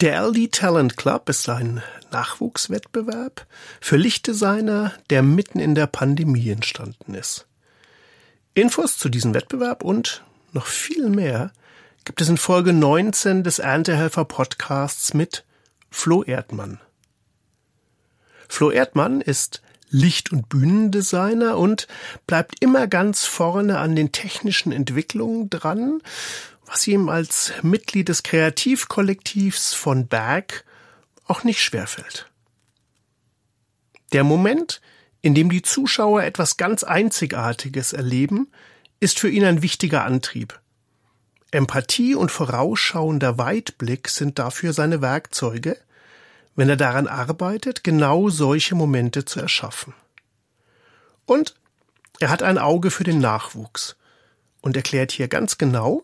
Der LD Talent Club ist ein Nachwuchswettbewerb für Lichtdesigner, der mitten in der Pandemie entstanden ist. Infos zu diesem Wettbewerb und noch viel mehr gibt es in Folge 19 des Erntehelfer Podcasts mit Flo Erdmann. Flo Erdmann ist Licht- und Bühnendesigner und bleibt immer ganz vorne an den technischen Entwicklungen dran, was ihm als Mitglied des Kreativkollektivs von Berg auch nicht schwerfällt. Der Moment, in dem die Zuschauer etwas ganz Einzigartiges erleben, ist für ihn ein wichtiger Antrieb. Empathie und vorausschauender Weitblick sind dafür seine Werkzeuge, wenn er daran arbeitet, genau solche Momente zu erschaffen. Und er hat ein Auge für den Nachwuchs und erklärt hier ganz genau,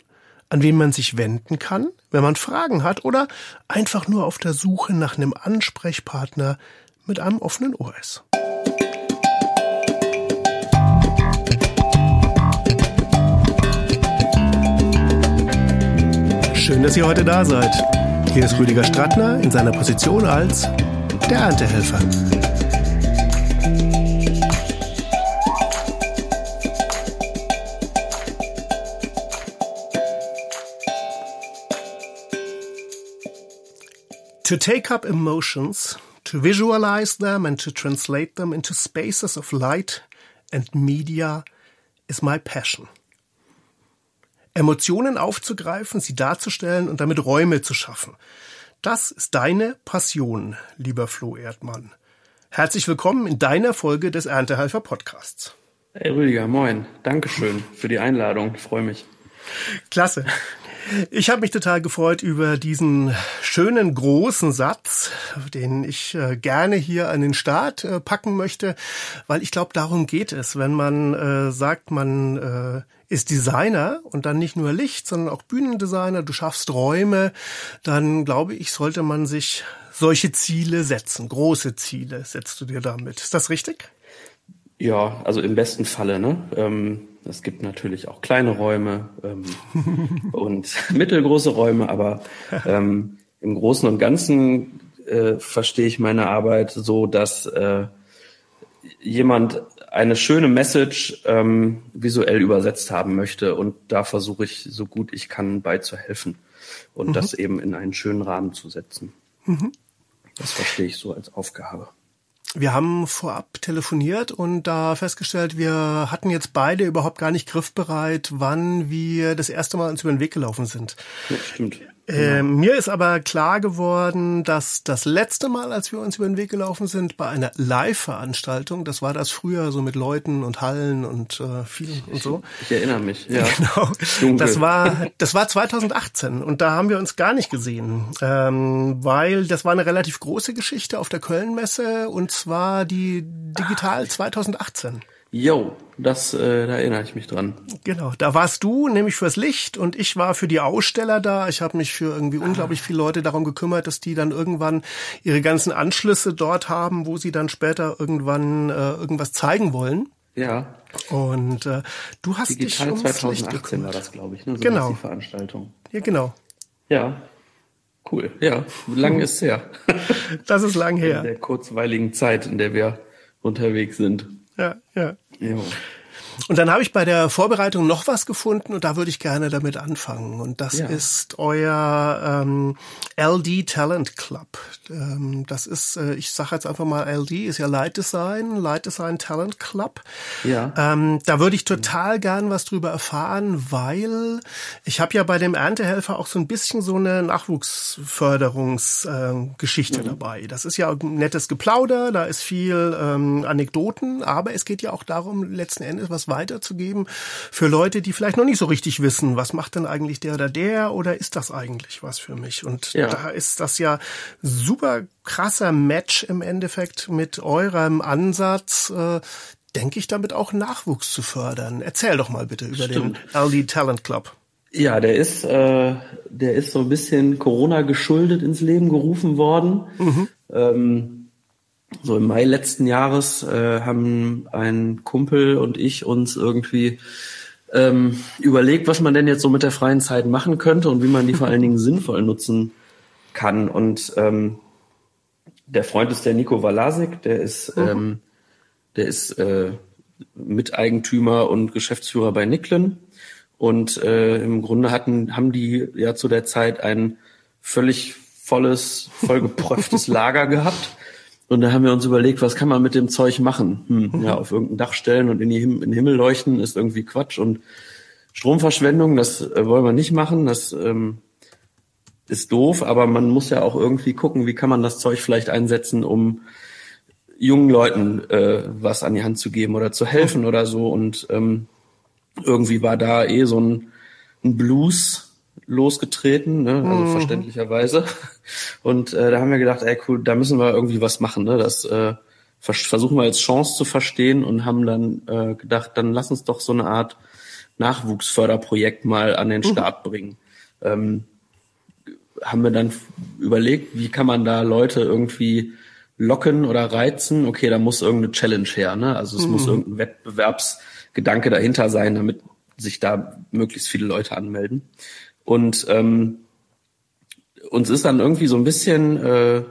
an wen man sich wenden kann, wenn man Fragen hat oder einfach nur auf der Suche nach einem Ansprechpartner mit einem offenen Ohr ist. Schön, dass ihr heute da seid. Hier ist Rüdiger Strattner in seiner Position als der Erntehelfer. To take up emotions, to visualize them and to translate them into spaces of light and media is my passion. Emotionen aufzugreifen, sie darzustellen und damit Räume zu schaffen. Das ist deine Passion, lieber Flo Erdmann. Herzlich willkommen in deiner Folge des Erntehelfer Podcasts. Hey Rüdiger, moin. Dankeschön für die Einladung. Ich freue mich. Klasse. Ich habe mich total gefreut über diesen schönen großen Satz, den ich äh, gerne hier an den Start äh, packen möchte, weil ich glaube, darum geht es, wenn man äh, sagt, man ist Designer und dann nicht nur Licht, sondern auch Bühnendesigner, du schaffst Räume, dann glaube ich, sollte man sich solche Ziele setzen, große Ziele setzt du dir damit. Ist das richtig? Ja, also im besten Falle, ne? Ähm es gibt natürlich auch kleine Räume ähm, und mittelgroße Räume, aber ähm, im Großen und Ganzen äh, verstehe ich meine Arbeit so, dass äh, jemand eine schöne Message ähm, visuell übersetzt haben möchte und da versuche ich so gut ich kann beizuhelfen und mhm. das eben in einen schönen Rahmen zu setzen. Mhm. Das verstehe ich so als Aufgabe. Wir haben vorab telefoniert und da festgestellt, wir hatten jetzt beide überhaupt gar nicht griffbereit, wann wir das erste Mal uns über den Weg gelaufen sind. Ja, stimmt. Äh, mir ist aber klar geworden, dass das letzte Mal, als wir uns über den Weg gelaufen sind, bei einer Live-Veranstaltung, das war das früher so mit Leuten und Hallen und äh, vielen und so. Ich, ich erinnere mich, ja. Genau. Dunkel. Das war, das war 2018 und da haben wir uns gar nicht gesehen, ähm, weil das war eine relativ große Geschichte auf der Kölnmesse und zwar die Digital 2018. Jo, das, äh, da erinnere ich mich dran. Genau, da warst du nämlich fürs Licht und ich war für die Aussteller da. Ich habe mich für irgendwie ah. unglaublich viele Leute darum gekümmert, dass die dann irgendwann ihre ganzen Anschlüsse dort haben, wo sie dann später irgendwann äh, irgendwas zeigen wollen. Ja. Und äh, du hast Digital dich ums 2018 Licht gekümmert. war das, glaube ich, ne? So genau. Die Veranstaltung. Ja, genau. Ja. Cool. Ja, lang ist her. das ist lang her. In der kurzweiligen Zeit, in der wir unterwegs sind. Ja, ja. Jo. Und dann habe ich bei der Vorbereitung noch was gefunden und da würde ich gerne damit anfangen. Und das Ja. ist euer ähm, LD Talent Club. Ähm, das ist, äh, ich sage jetzt einfach mal LD, ist ja Light Design, Light Design Talent Club. Ja. Ähm, da würde ich total gern was drüber erfahren, weil ich habe ja bei dem Erntehelfer auch so ein bisschen so eine Nachwuchsförderungsgeschichte äh, Geschichte dabei. Das ist ja ein nettes Geplauder, da ist viel ähm, Anekdoten, aber es geht ja auch darum, letzten Endes was weiterzugeben für Leute, die vielleicht noch nicht so richtig wissen, was macht denn eigentlich der oder der oder ist das eigentlich was für mich? Und Ja. da ist das ja super krasser Match im Endeffekt mit eurem Ansatz, äh, denke ich, damit auch Nachwuchs zu fördern. Erzähl doch mal bitte über Stimmt. den LD Talent Club. Ja, der ist, äh, der ist so ein bisschen Corona geschuldet ins Leben gerufen worden. Ähm, so im Mai letzten Jahres äh, haben ein Kumpel und ich uns irgendwie ähm, überlegt, was man denn jetzt so mit der freien Zeit machen könnte und wie man die vor allen Dingen sinnvoll nutzen kann. Und ähm, der Freund ist der Nico Walasik, der ist, mhm. ähm, der ist äh, Miteigentümer und Geschäftsführer bei Niklen. Und äh, im Grunde hatten, haben die ja zu der Zeit ein völlig volles, vollgepröfftes Lager gehabt. Und da haben wir uns überlegt, was kann man mit dem Zeug machen? Hm, ja, auf irgendein Dach stellen und in, die Him in den Himmel leuchten ist irgendwie Quatsch. Und Stromverschwendung, das äh, wollen wir nicht machen. Das ähm, ist doof, aber man muss ja auch irgendwie gucken, wie kann man das Zeug vielleicht einsetzen, um jungen Leuten äh, was an die Hand zu geben oder zu helfen oder so. Und ähm, irgendwie war da eh so ein, ein Blues losgetreten, ne? also mhm. verständlicherweise. Und äh, da haben wir gedacht, ey cool, da müssen wir irgendwie was machen. Ne? Das äh, versuchen wir als Chance zu verstehen und haben dann äh, gedacht, dann lass uns doch so eine Art Nachwuchsförderprojekt mal an den mhm. Start mhm. bringen. Ähm, haben wir dann überlegt, wie kann man da Leute irgendwie locken oder reizen? Okay, da muss irgendeine Challenge her, ne? Also es mhm. muss irgendein Wettbewerbsgedanke dahinter sein, damit sich da möglichst viele Leute anmelden. Und ähm, uns ist dann irgendwie so ein bisschen, äh,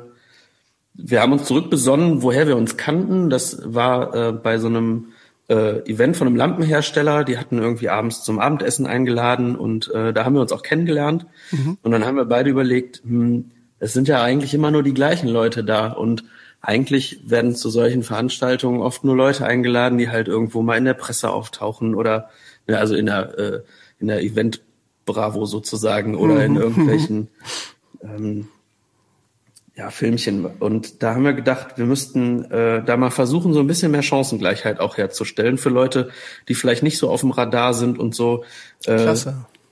wir haben uns zurückbesonnen, woher wir uns kannten. Das war äh, bei so einem äh, Event von einem Lampenhersteller. Die hatten irgendwie abends zum Abendessen eingeladen und äh, da haben wir uns auch kennengelernt. Mhm. Und dann haben wir beide überlegt, hm, es sind ja eigentlich immer nur die gleichen Leute da und eigentlich werden zu solchen Veranstaltungen oft nur Leute eingeladen, die halt irgendwo mal in der Presse auftauchen oder ja, also in der äh, in der Event Bravo sozusagen oder in mhm. irgendwelchen ähm, ja, Filmchen. Und da haben wir gedacht, wir müssten äh, da mal versuchen, so ein bisschen mehr Chancengleichheit auch herzustellen für Leute, die vielleicht nicht so auf dem Radar sind und so, äh,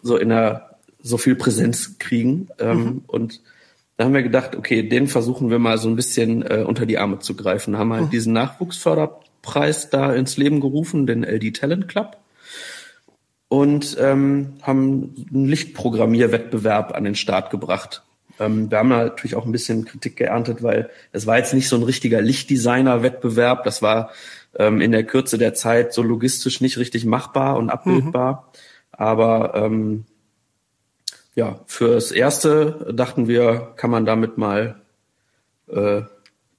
so in der so viel Präsenz kriegen. Ähm, mhm. Und da haben wir gedacht, okay, den versuchen wir mal so ein bisschen äh, unter die Arme zu greifen. Haben halt mhm. diesen Nachwuchsförderpreis da ins Leben gerufen, den LD Talent Club und ähm, haben einen Lichtprogrammierwettbewerb an den Start gebracht. Ähm, wir haben natürlich auch ein bisschen Kritik geerntet, weil es war jetzt nicht so ein richtiger Lichtdesigner-Wettbewerb. Das war ähm, in der Kürze der Zeit so logistisch nicht richtig machbar und abbildbar. Mhm. Aber ähm, ja, fürs Erste dachten wir, kann man damit mal äh,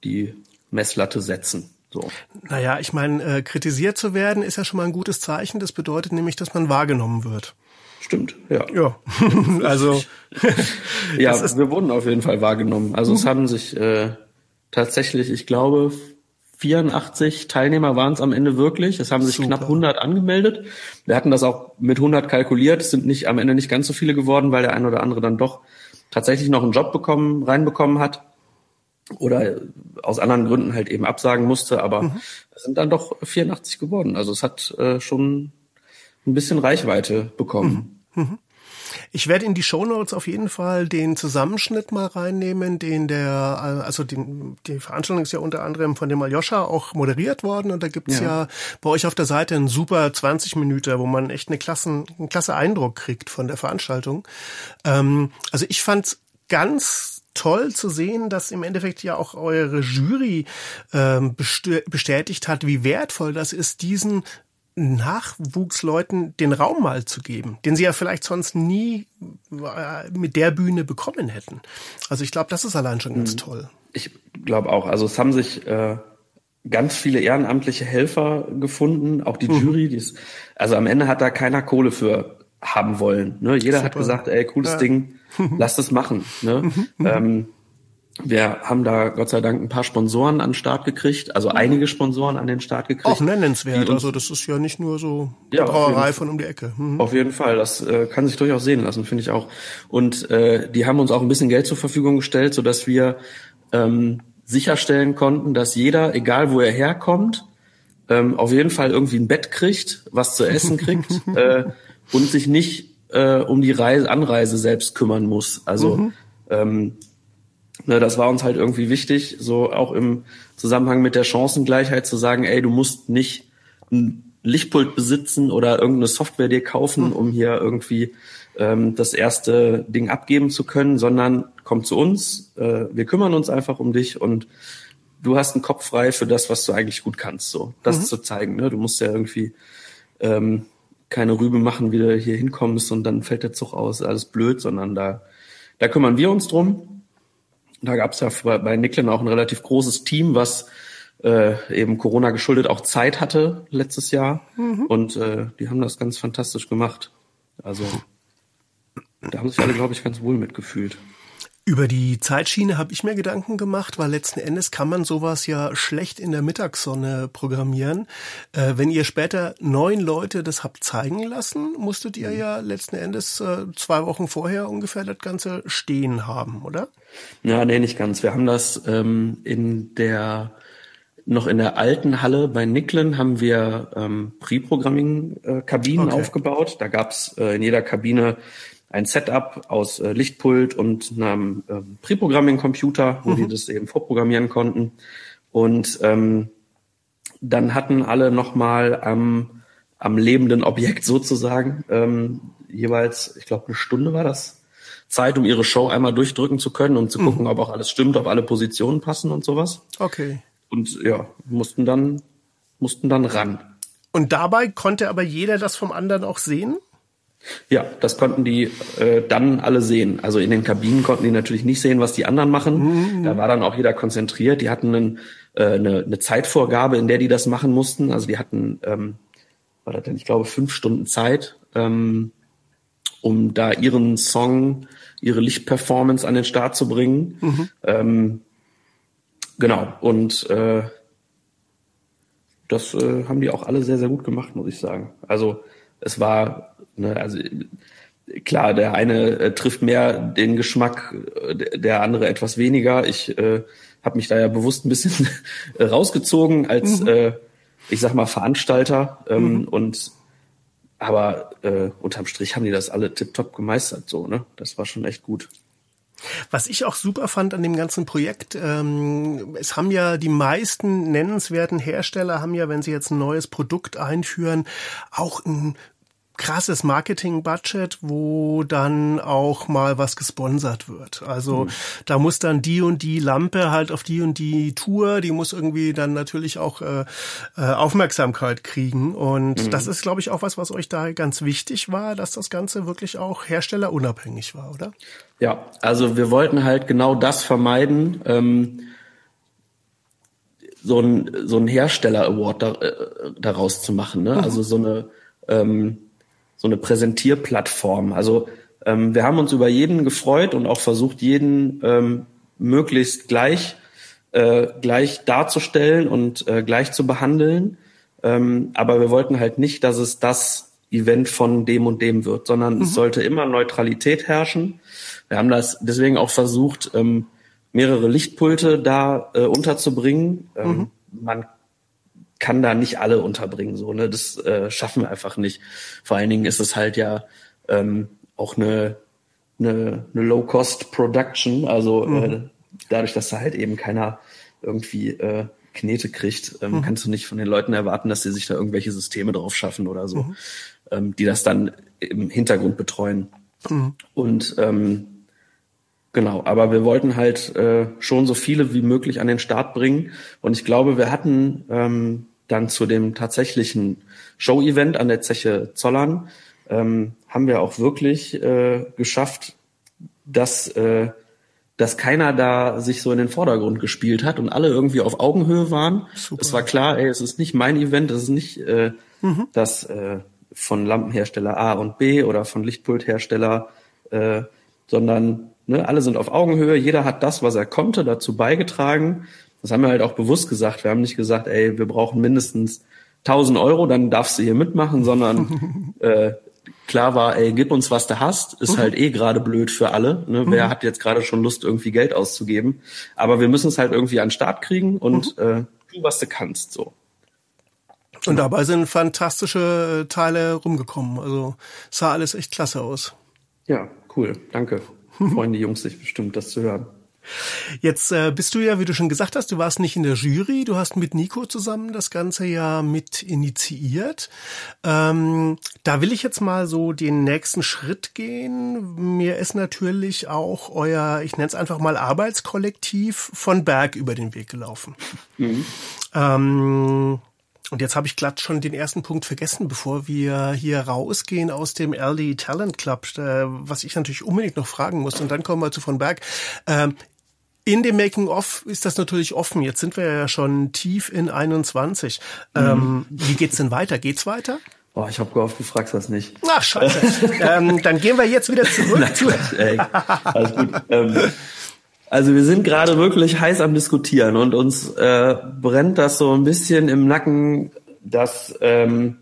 die Messlatte setzen. So. Naja, ich meine, äh, kritisiert zu werden ist ja schon mal ein gutes Zeichen. Das bedeutet nämlich, dass man wahrgenommen wird. Stimmt, ja. Ja, also. ja, wir wurden auf jeden Fall wahrgenommen. Also mhm. es haben sich äh, tatsächlich, ich glaube, 84 Teilnehmer waren es am Ende wirklich. Es haben sich Super. knapp 100 angemeldet. Wir hatten das auch mit 100 kalkuliert. Es sind nicht am Ende nicht ganz so viele geworden, weil der ein oder andere dann doch tatsächlich noch einen Job bekommen, reinbekommen hat oder aus anderen Gründen halt eben absagen musste, aber mhm. es sind dann doch 84 geworden. Also es hat äh, schon ein bisschen Reichweite bekommen. Mhm. mhm. Ich werde in die Show Notes auf jeden Fall den Zusammenschnitt mal reinnehmen, den der, äh, also die, die Veranstaltung ist ja unter anderem von dem Aljoscha auch moderiert worden und da gibt's ja. ja bei euch auf der Seite einen super 20 Minuten, wo man echt eine klassen, einen klasse Eindruck kriegt von der Veranstaltung. Ähm, also ich fand's ganz toll zu sehen, dass im Endeffekt ja auch eure Jury ähm, bestätigt hat, wie wertvoll das ist, diesen Nachwuchsleuten den Raum mal zu geben, den sie ja vielleicht sonst nie äh, mit der Bühne bekommen hätten. Also ich glaube, das ist allein schon ganz mhm. toll. Ich glaube auch. Also es haben sich äh, ganz viele ehrenamtliche Helfer gefunden, auch die mhm. Jury. Die ist, also am Ende hat da keiner Kohle für haben wollen. Ne? Jeder Super. hat gesagt, ey, cooles ja. Ding, lass das machen. Ne? Ähm, wir haben da Gott sei Dank ein paar Sponsoren an den Start gekriegt, also mhm. einige Sponsoren an den Start gekriegt. Auch nennenswert, also das ist ja nicht nur so die ja, Brauerei von um die Ecke. Mhm. Auf jeden Fall, das äh, kann sich durchaus sehen lassen, finde ich auch. Und äh, die haben uns auch ein bisschen Geld zur Verfügung gestellt, sodass wir ähm, sicherstellen konnten, dass jeder, egal wo er herkommt, ähm, auf jeden Fall irgendwie ein Bett kriegt, was zu essen kriegt äh, und sich nicht äh, um die Reise, Anreise selbst kümmern muss. Also mhm. ähm, ne, das war uns halt irgendwie wichtig, so auch im Zusammenhang mit der Chancengleichheit zu sagen, ey, du musst nicht ein Lichtpult besitzen oder irgendeine Software dir kaufen, mhm. um hier irgendwie ähm, das erste Ding abgeben zu können, sondern komm zu uns, äh, wir kümmern uns einfach um dich und du hast einen Kopf frei für das, was du eigentlich gut kannst. So, das mhm. zu zeigen. Ne? Du musst ja irgendwie ähm, keine Rübe machen, wie du hier hinkommst und dann fällt der Zug aus, alles blöd, sondern da, da kümmern wir uns drum. Da gab es ja bei Nicklin auch ein relativ großes Team, was äh, eben Corona geschuldet auch Zeit hatte letztes Jahr. Mhm. Und äh, die haben das ganz fantastisch gemacht. Also da haben sich alle, glaube ich, ganz wohl mitgefühlt. Über die Zeitschiene habe ich mir Gedanken gemacht, weil letzten Endes kann man sowas ja schlecht in der Mittagssonne programmieren. Äh, wenn ihr später neun Leute das habt zeigen lassen, musstet ihr ja letzten Endes äh, zwei Wochen vorher ungefähr das Ganze stehen haben, oder? Ja, nee, nicht ganz. Wir haben das ähm, in der noch in der alten Halle bei Nicklen haben wir ähm, Pre-Programming-Kabinen okay. aufgebaut. Da gab's äh, in jeder Kabine ein Setup aus äh, Lichtpult und einem äh, Pre-Programming-Computer, wo mhm. die das eben vorprogrammieren konnten. Und ähm, dann hatten alle nochmal am, am lebenden Objekt sozusagen ähm, jeweils, ich glaube, eine Stunde war das, Zeit, um ihre Show einmal durchdrücken zu können und zu mhm. gucken, ob auch alles stimmt, ob alle Positionen passen und sowas. Okay. Und ja, mussten dann, mussten dann ran. Und dabei konnte aber jeder das vom anderen auch sehen? Ja, das konnten die äh, dann alle sehen. Also in den Kabinen konnten die natürlich nicht sehen, was die anderen machen. Mhm. Da war dann auch jeder konzentriert. Die hatten einen, äh, eine, eine Zeitvorgabe, in der die das machen mussten. Also die hatten, ähm, war das denn, ich glaube, fünf Stunden Zeit, ähm, um da ihren Song, ihre Lichtperformance an den Start zu bringen. Mhm. Ähm, genau. Und äh, das äh, haben die auch alle sehr, sehr gut gemacht, muss ich sagen. Also es war Ne? Also klar, der eine äh, trifft mehr den Geschmack, äh, der andere etwas weniger. Ich äh, habe mich da ja bewusst ein bisschen rausgezogen als, mhm. äh, ich sag mal, Veranstalter. Ähm, mhm. Und aber äh, unterm Strich haben die das alle tiptop gemeistert, so, ne? Das war schon echt gut. Was ich auch super fand an dem ganzen Projekt, ähm, es haben ja die meisten nennenswerten Hersteller haben ja, wenn sie jetzt ein neues Produkt einführen, auch ein krasses Marketing-Budget, wo dann auch mal was gesponsert wird. Also mhm. da muss dann die und die Lampe halt auf die und die Tour, die muss irgendwie dann natürlich auch äh, äh, Aufmerksamkeit kriegen. Und mhm. das ist, glaube ich, auch was, was euch da ganz wichtig war, dass das Ganze wirklich auch herstellerunabhängig war, oder? Ja, also wir wollten halt genau das vermeiden. Ähm so ein, so ein Hersteller-Award da, äh, daraus zu machen. Ne? Mhm. Also so eine ähm, so eine Präsentierplattform. Also ähm, wir haben uns über jeden gefreut und auch versucht, jeden ähm, möglichst gleich äh, gleich darzustellen und äh, gleich zu behandeln. Ähm, aber wir wollten halt nicht, dass es das Event von dem und dem wird, sondern mhm. es sollte immer Neutralität herrschen. Wir haben das deswegen auch versucht, ähm, mehrere Lichtpulte da äh, unterzubringen. Ähm, mhm. Man kann da nicht alle unterbringen. So, ne? Das äh, schaffen wir einfach nicht. Vor allen Dingen ist es halt ja ähm, auch eine, eine, eine Low-Cost-Production. Also mhm. äh, dadurch, dass da halt eben keiner irgendwie äh, Knete kriegt, ähm, mhm. kannst du nicht von den Leuten erwarten, dass sie sich da irgendwelche Systeme drauf schaffen oder so, mhm. ähm, die das dann im Hintergrund betreuen. Mhm. Und ähm, Genau, aber wir wollten halt äh, schon so viele wie möglich an den Start bringen. Und ich glaube, wir hatten ähm, dann zu dem tatsächlichen Show-Event an der Zeche Zollern ähm, haben wir auch wirklich äh, geschafft, dass, äh, dass keiner da sich so in den Vordergrund gespielt hat und alle irgendwie auf Augenhöhe waren. Super. Es war klar, ey, es ist nicht mein Event, es ist nicht äh, mhm. das äh, von Lampenhersteller A und B oder von Lichtpulthersteller, äh, sondern ne, alle sind auf Augenhöhe, jeder hat das, was er konnte, dazu beigetragen das haben wir halt auch bewusst gesagt. Wir haben nicht gesagt, ey, wir brauchen mindestens 1000 Euro, dann darfst du hier mitmachen, sondern äh, klar war, ey, gib uns, was du hast, ist halt eh gerade blöd für alle. Ne? Wer hat jetzt gerade schon Lust, irgendwie Geld auszugeben? Aber wir müssen es halt irgendwie an den Start kriegen und mhm. äh, tu, was du kannst. So. Und dabei sind fantastische Teile rumgekommen. Also sah alles echt klasse aus. Ja, cool. Danke. Freuen die Jungs sich bestimmt, das zu hören. Jetzt äh, bist du ja, wie du schon gesagt hast, du warst nicht in der Jury, du hast mit Nico zusammen das Ganze ja mit initiiert. Ähm, da will ich jetzt mal so den nächsten Schritt gehen. Mir ist natürlich auch euer, ich nenne es einfach mal Arbeitskollektiv von Berg über den Weg gelaufen. Mhm. Ähm, und jetzt habe ich glatt schon den ersten Punkt vergessen, bevor wir hier rausgehen aus dem LD Talent Club, äh, was ich natürlich unbedingt noch fragen muss. Und dann kommen wir zu von Berg. Ähm, in dem Making-of ist das natürlich offen. Jetzt sind wir ja schon tief in 21. Mhm. Ähm, wie geht's denn weiter? Geht's weiter? Oh, ich habe gehofft, du fragst das nicht. Ach, scheiße. ähm, dann gehen wir jetzt wieder zurück Nein, zu... Ey, alles gut. Ähm, also wir sind gerade wirklich heiß am Diskutieren und uns äh, brennt das so ein bisschen im Nacken, dass ähm,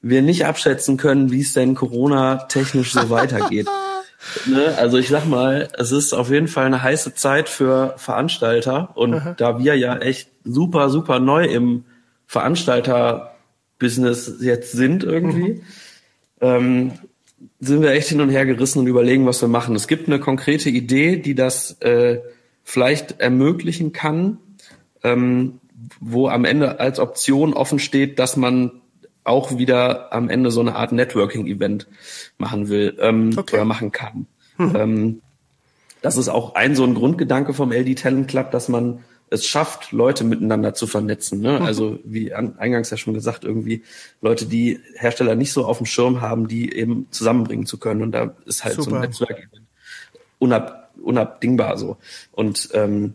wir nicht abschätzen können, wie es denn Corona-technisch so weitergeht. ne? Also ich sag mal, es ist auf jeden Fall eine heiße Zeit für Veranstalter und Aha. da wir ja echt super, super neu im Veranstalter-Business jetzt sind irgendwie, mhm. ähm, sind wir echt hin und her gerissen und überlegen, was wir machen. Es gibt eine konkrete Idee, die das äh, vielleicht ermöglichen kann, ähm, wo am Ende als Option offen steht, dass man auch wieder am Ende so eine Art Networking-Event machen will ähm, okay. oder machen kann. Mhm. Ähm, das ist auch ein so ein Grundgedanke vom LD Talent Club, dass man es schafft, Leute miteinander zu vernetzen. Ne? Mhm. Also wie an, eingangs ja schon gesagt, irgendwie Leute, die Hersteller nicht so auf dem Schirm haben, die eben zusammenbringen zu können. Und da ist halt Super. so ein Netzwerk unab, unabdingbar so. Und ähm,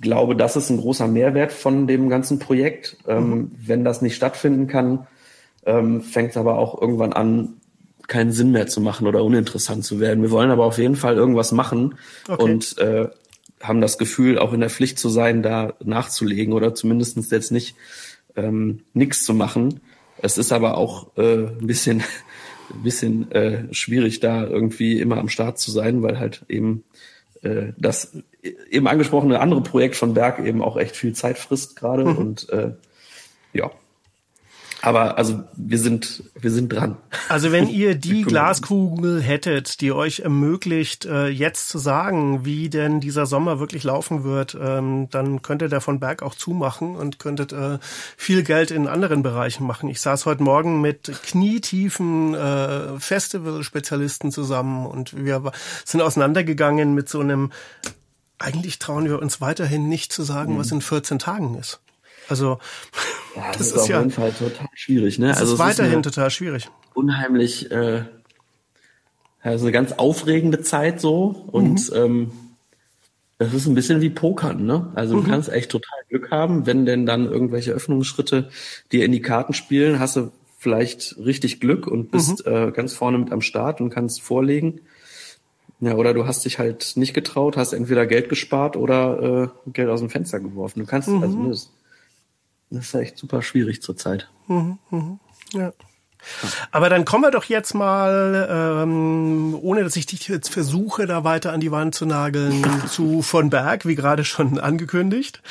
glaube, das ist ein großer Mehrwert von dem ganzen Projekt. Ähm, mhm. Wenn das nicht stattfinden kann, ähm, fängt es aber auch irgendwann an, keinen Sinn mehr zu machen oder uninteressant zu werden. Wir wollen aber auf jeden Fall irgendwas machen okay. und äh, haben das Gefühl, auch in der Pflicht zu sein, da nachzulegen oder zumindestens jetzt nicht ähm, nichts zu machen. Es ist aber auch äh, ein bisschen, ein bisschen äh, schwierig, da irgendwie immer am Start zu sein, weil halt eben äh, das eben angesprochene andere Projekt von Berg eben auch echt viel Zeit frisst gerade mhm. und äh, ja. Aber also wir sind wir sind dran. Also wenn ihr die Glaskugel hättet, die euch ermöglicht, äh, jetzt zu sagen, wie denn dieser Sommer wirklich laufen wird, ähm, dann könntet ihr von Berg auch zumachen und könntet äh, viel Geld in anderen Bereichen machen. Ich saß heute Morgen mit knietiefen äh, Festival-Spezialisten zusammen und wir sind auseinandergegangen mit so einem eigentlich trauen wir uns weiterhin nicht zu sagen, mhm. was in 14 Tagen ist. Also ja, das, das ist, auf ja, jeden Fall total schwierig. Ne? Das also ist weiterhin ist total schwierig. Unheimlich, äh, also eine ganz aufregende Zeit so und mhm. ähm, das ist ein bisschen wie Pokern, ne? Also du mhm. kannst echt total Glück haben, wenn denn dann irgendwelche Öffnungsschritte dir in die Karten spielen, hast du vielleicht richtig Glück und bist mhm. äh, ganz vorne mit am Start und kannst vorlegen. Ja, oder du hast dich halt nicht getraut, hast entweder Geld gespart oder äh, Geld aus dem Fenster geworfen. Du kannst, mhm. also das, das ist echt super schwierig zurzeit. Mhm, mhm. Ja. Aber dann kommen wir doch jetzt mal, ähm, ohne dass ich dich jetzt versuche, da weiter an die Wand zu nageln, zu von Berg, wie gerade schon angekündigt.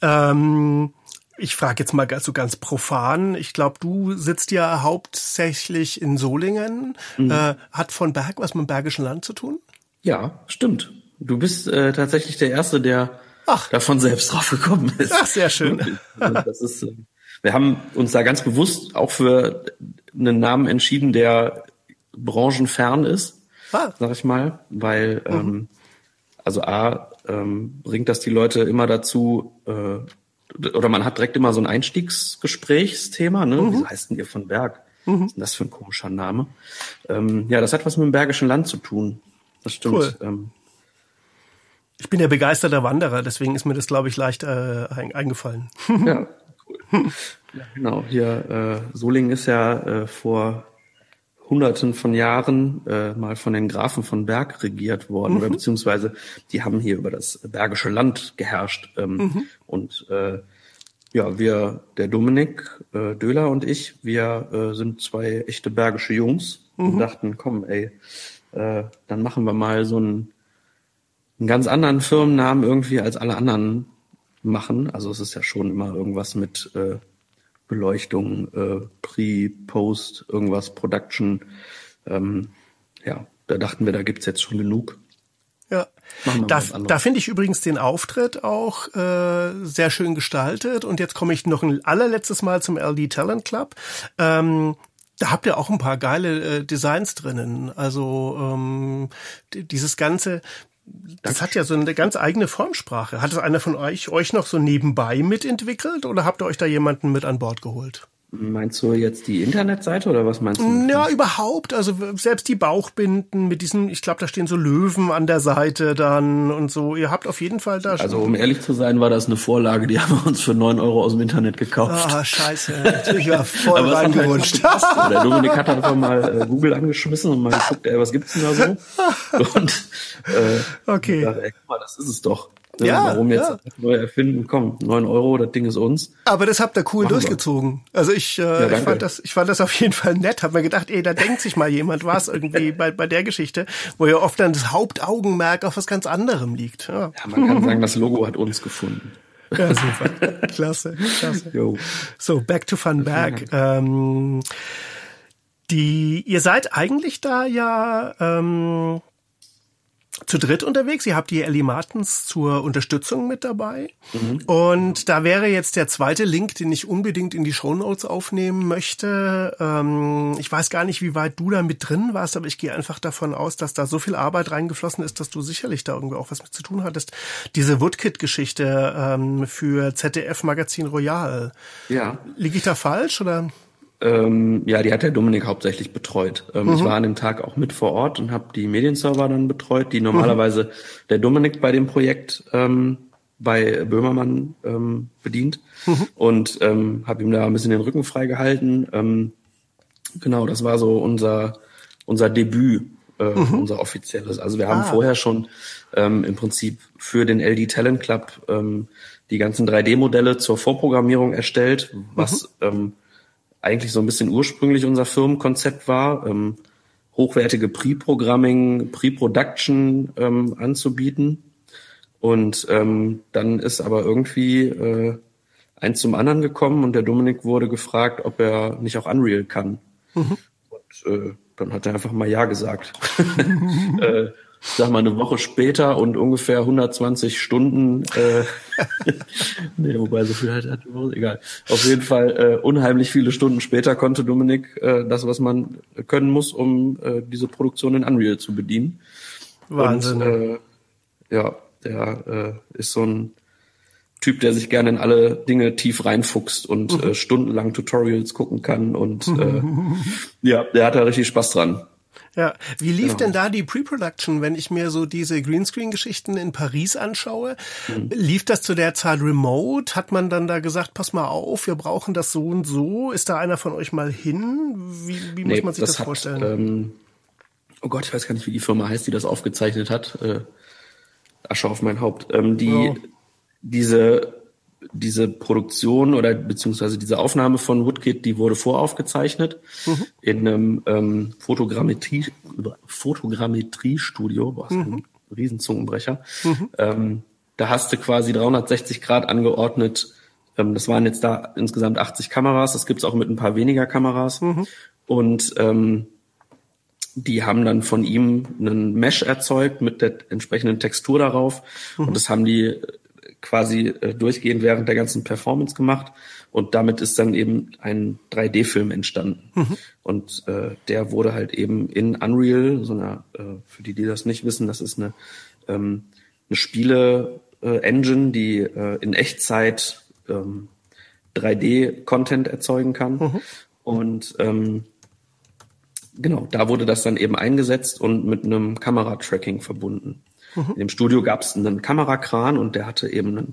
Ja. Ähm, ich frage jetzt mal so ganz profan. Ich glaube, du sitzt ja hauptsächlich in Solingen. Mhm. Äh, hat von Berg was mit dem Bergischen Land zu tun? Ja, stimmt. Du bist äh, tatsächlich der Erste, der Ach. davon selbst drauf gekommen ist. Ach, sehr schön. das ist, äh, wir haben uns da ganz bewusst auch für einen Namen entschieden, der branchenfern ist, ah. sag ich mal, weil mhm. ähm, also A ähm, bringt das die Leute immer dazu, äh, oder man hat direkt immer so ein Einstiegsgesprächsthema, ne? Mhm. Wie heißt denn ihr von Berg? Mhm. Was ist denn das für ein komischer Name? Ähm, ja, das hat was mit dem Bergischen Land zu tun. Das stimmt. Cool. Ähm, ich bin ja begeisterter Wanderer, deswegen ist mir das, glaube ich, leicht äh, eingefallen. ja, cool. Ja, genau. Hier, äh, Solingen ist ja äh, vor Hunderten von Jahren äh, mal von den Grafen von Berg regiert worden, mhm. oder beziehungsweise die haben hier über das Bergische Land geherrscht. Ähm, mhm. Und äh, ja, wir, der Dominik äh, Döhler und ich, wir äh, sind zwei echte bergische Jungs mhm. und dachten, komm, ey, äh, dann machen wir mal so einen, einen ganz anderen Firmennamen irgendwie als alle anderen machen. Also es ist ja schon immer irgendwas mit äh, Beleuchtung, äh, Pre, Post, irgendwas, Production. Ähm, ja, da dachten wir, da gibt's jetzt schon genug. Ja, da, da finde ich übrigens den Auftritt auch äh, sehr schön gestaltet. Und jetzt komme ich noch ein allerletztes Mal zum LD Talent Club. Ähm, da habt ihr auch ein paar geile äh, Designs drinnen. Also ähm, dieses ganze, das hat ja so eine ganz eigene Formsprache. Hat es einer von euch euch noch so nebenbei mitentwickelt oder habt ihr euch da jemanden mit an Bord geholt? Meinst du jetzt die Internetseite oder was meinst du? Ja, überhaupt. Also selbst die Bauchbinden mit diesen, ich glaube, da stehen so Löwen an der Seite dann und so. Ihr habt auf jeden Fall da schon. Also um ehrlich zu sein, war das eine Vorlage, die haben wir uns für neun Euro aus dem Internet gekauft. Ah, scheiße. Natürlich war voll reingerutscht. Halt der Dominik hat einfach mal äh, Google angeschmissen und mal geguckt, ey, was gibt's denn da so? Und äh, okay. Dachte, ey, guck mal, das ist es doch. Ne? Ja, Warum jetzt ja. neu erfinden? Komm, neun Euro, das Ding ist uns. Aber das habt ihr cool Machen durchgezogen. Wir. Also ich, äh, ja, ich fand das, ich fand das auf jeden Fall nett. Hab mir gedacht, ey, da denkt sich mal jemand was irgendwie bei, bei der Geschichte, wo ja oft dann das Hauptaugenmerk auf was ganz anderem liegt. Ja, ja man kann sagen, das Logo hat uns gefunden. Ja, super. klasse, klasse. Yo. So, back to Fun Back. Ähm, die, ihr seid eigentlich da ja ähm, zu dritt unterwegs. Ihr habt die Ellie Martens zur Unterstützung mit dabei. Mhm. Und da wäre jetzt der zweite Link, den ich unbedingt in die Show Notes aufnehmen möchte. Ähm, ich weiß gar nicht, wie weit du da mit drin warst, aber ich gehe einfach davon aus, dass da so viel Arbeit reingeflossen ist, dass du sicherlich da irgendwie auch was mit zu tun hattest. Diese Woodkit-Geschichte ähm, für ZDF Magazin Royal. Ja. Liege ich da falsch oder? Ähm, ja, die hat der Dominik hauptsächlich betreut. Ähm, mhm. Ich war an dem Tag auch mit vor Ort und habe die Medienserver dann betreut, die normalerweise mhm. der Dominik bei dem Projekt ähm, bei Böhmermann ähm, bedient mhm. und ähm, habe ihm da ein bisschen den Rücken freigehalten. Ähm, genau, das war so unser unser Debüt, äh, mhm. unser offizielles. Also wir haben ah. vorher schon ähm, im Prinzip für den LD Talent Club die ganzen 3D-Modelle zur Vorprogrammierung erstellt, was mhm. Eigentlich so ein bisschen ursprünglich unser Firmenkonzept war, ähm, hochwertige Pre-Programming, Pre-Production ähm, anzubieten. Und ähm, dann ist aber irgendwie äh, eins zum anderen gekommen und der Dominik wurde gefragt, ob er nicht auch Unreal kann. Mhm. Und äh, dann hat er einfach mal Ja gesagt. äh, sag mal, eine Woche später und ungefähr 120 Stunden, äh, nee, wobei so viel halt hat, egal. Auf jeden Fall äh, unheimlich viele Stunden später konnte Dominik äh, das, was man können muss, um äh, diese Produktion in Unreal zu bedienen. Wahnsinn. Und, äh, ja, der äh, ist so ein Typ, der sich gerne in alle Dinge tief reinfuchst und mhm. äh, stundenlang Tutorials gucken kann und äh, ja, der hat da richtig Spaß dran. Ja, wie lief genau. denn da die Pre-Production, wenn ich mir so diese Greenscreen-Geschichten in Paris anschaue? Mhm. Lief das zu der Zeit remote? Hat man dann da gesagt, pass mal auf, wir brauchen das so und so? Ist da einer von euch mal hin? Wie, wie nee, muss man sich das, das hat, vorstellen? Ähm, oh Gott, ich weiß gar nicht, wie die Firma heißt, die das aufgezeichnet hat. Äh, Asche auf mein Haupt. Ähm, die, oh. diese diese Produktion oder beziehungsweise diese Aufnahme von Woodkit, die wurde voraufgezeichnet mhm. in einem ähm, Fotogrammetrie, Fotogrammetrie-Studio, boah, mhm. ein Riesenzungenbrecher. Mhm. Ähm, da hast du quasi 360 Grad angeordnet. Ähm, das waren jetzt da insgesamt 80 Kameras. Das gibt's auch mit ein paar weniger Kameras. Mhm. Und ähm, die haben dann von ihm einen Mesh erzeugt mit der entsprechenden Textur darauf. Mhm. Und das haben die quasi äh, durchgehend während der ganzen Performance gemacht und damit ist dann eben ein 3D-Film entstanden. Mhm. Und äh, der wurde halt eben in Unreal, so einer, äh, für die, die das nicht wissen, das ist eine, ähm, eine Spiele-Engine, die äh, in Echtzeit ähm, 3D-Content erzeugen kann. Mhm. Und ähm, genau, da wurde das dann eben eingesetzt und mit einem Kameratracking verbunden. Mhm. Im Studio gab es einen Kamerakran und der hatte eben einen,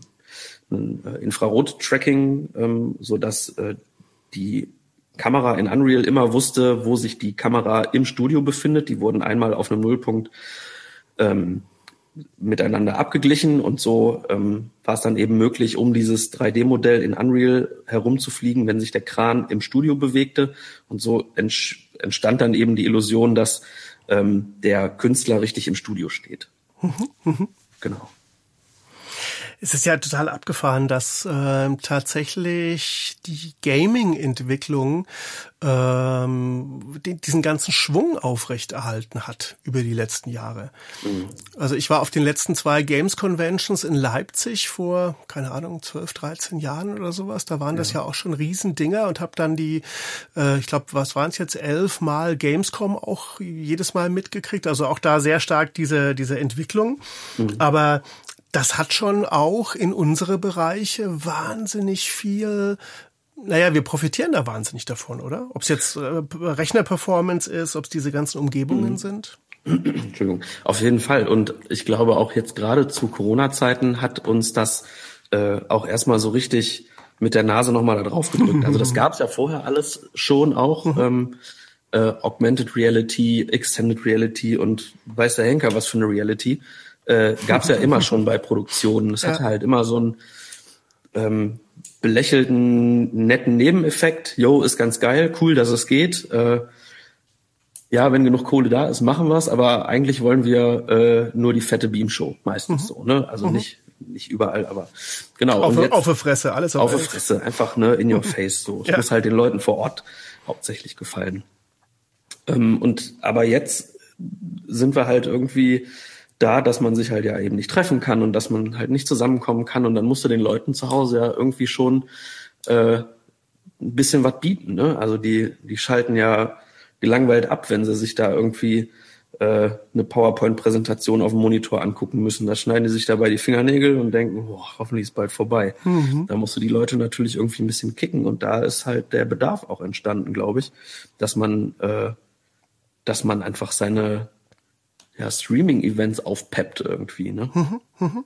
einen äh, Infrarot-Tracking, ähm, so dass äh, die Kamera in Unreal immer wusste, wo sich die Kamera im Studio befindet. Die wurden einmal auf einem Nullpunkt ähm, miteinander abgeglichen und so ähm, war es dann eben möglich, um dieses 3D-Modell in Unreal herumzufliegen, wenn sich der Kran im Studio bewegte. Und so entstand dann eben die Illusion, dass ähm, der Künstler richtig im Studio steht. Genau. Es ist ja total abgefahren, dass äh, tatsächlich die Gaming-Entwicklung ähm, die, diesen ganzen Schwung aufrechterhalten hat über die letzten Jahre. Mhm. Also ich war auf den letzten zwei Games Conventions in Leipzig vor, keine Ahnung, 12, 13 Jahren oder sowas. Da waren ja. das ja auch schon Riesendinger und habe dann die, äh, ich glaube, was waren es jetzt, elf Mal Gamescom auch jedes Mal mitgekriegt. Also auch da sehr stark diese, diese Entwicklung. Mhm. Aber das hat schon auch in unsere Bereiche wahnsinnig viel naja, wir profitieren da wahnsinnig davon, oder? Ob es jetzt äh, Rechnerperformance ist, ob es diese ganzen Umgebungen mhm. sind. Entschuldigung. Auf jeden Fall. Und ich glaube auch jetzt gerade zu Corona-Zeiten hat uns das äh, auch erstmal so richtig mit der Nase nochmal da drauf gedrückt. Also das gab es ja vorher alles schon auch. Mhm. Ähm, äh, Augmented Reality, Extended Reality und weiß der Henker, was für eine Reality, äh, gab es ja immer schon bei Produktionen. Es ja. hatte halt immer so einen ähm, belächelten, netten Nebeneffekt. Yo, ist ganz geil, cool, dass es geht. Äh, ja, wenn genug Kohle da ist, machen wir's, aber eigentlich wollen wir äh, nur die fette Beam-Show, meistens mhm. so, ne? Also mhm. nicht nicht überall, aber genau. Auf, jetzt, auf der Fresse, alles auf, auf der Fresse, einfach ne in your face so. Es ja. muss halt den Leuten vor Ort hauptsächlich gefallen. Ähm, und aber jetzt sind wir halt irgendwie da, dass man sich halt ja eben nicht treffen kann und dass man halt nicht zusammenkommen kann und dann musst du den Leuten zu Hause ja irgendwie schon äh, ein bisschen was bieten. Ne? Also die die schalten ja gelangweilt ab, wenn sie sich da irgendwie äh, eine PowerPoint-Präsentation auf dem Monitor angucken müssen. Da schneiden die sich dabei die Fingernägel und denken, boah, hoffentlich ist bald vorbei. Mhm. Da musst du die Leute natürlich irgendwie ein bisschen kicken und da ist halt der Bedarf auch entstanden, glaube ich, dass man, äh, dass man einfach seine ja, Streaming-Events aufpeppt irgendwie. Ne? Mhm. Mhm.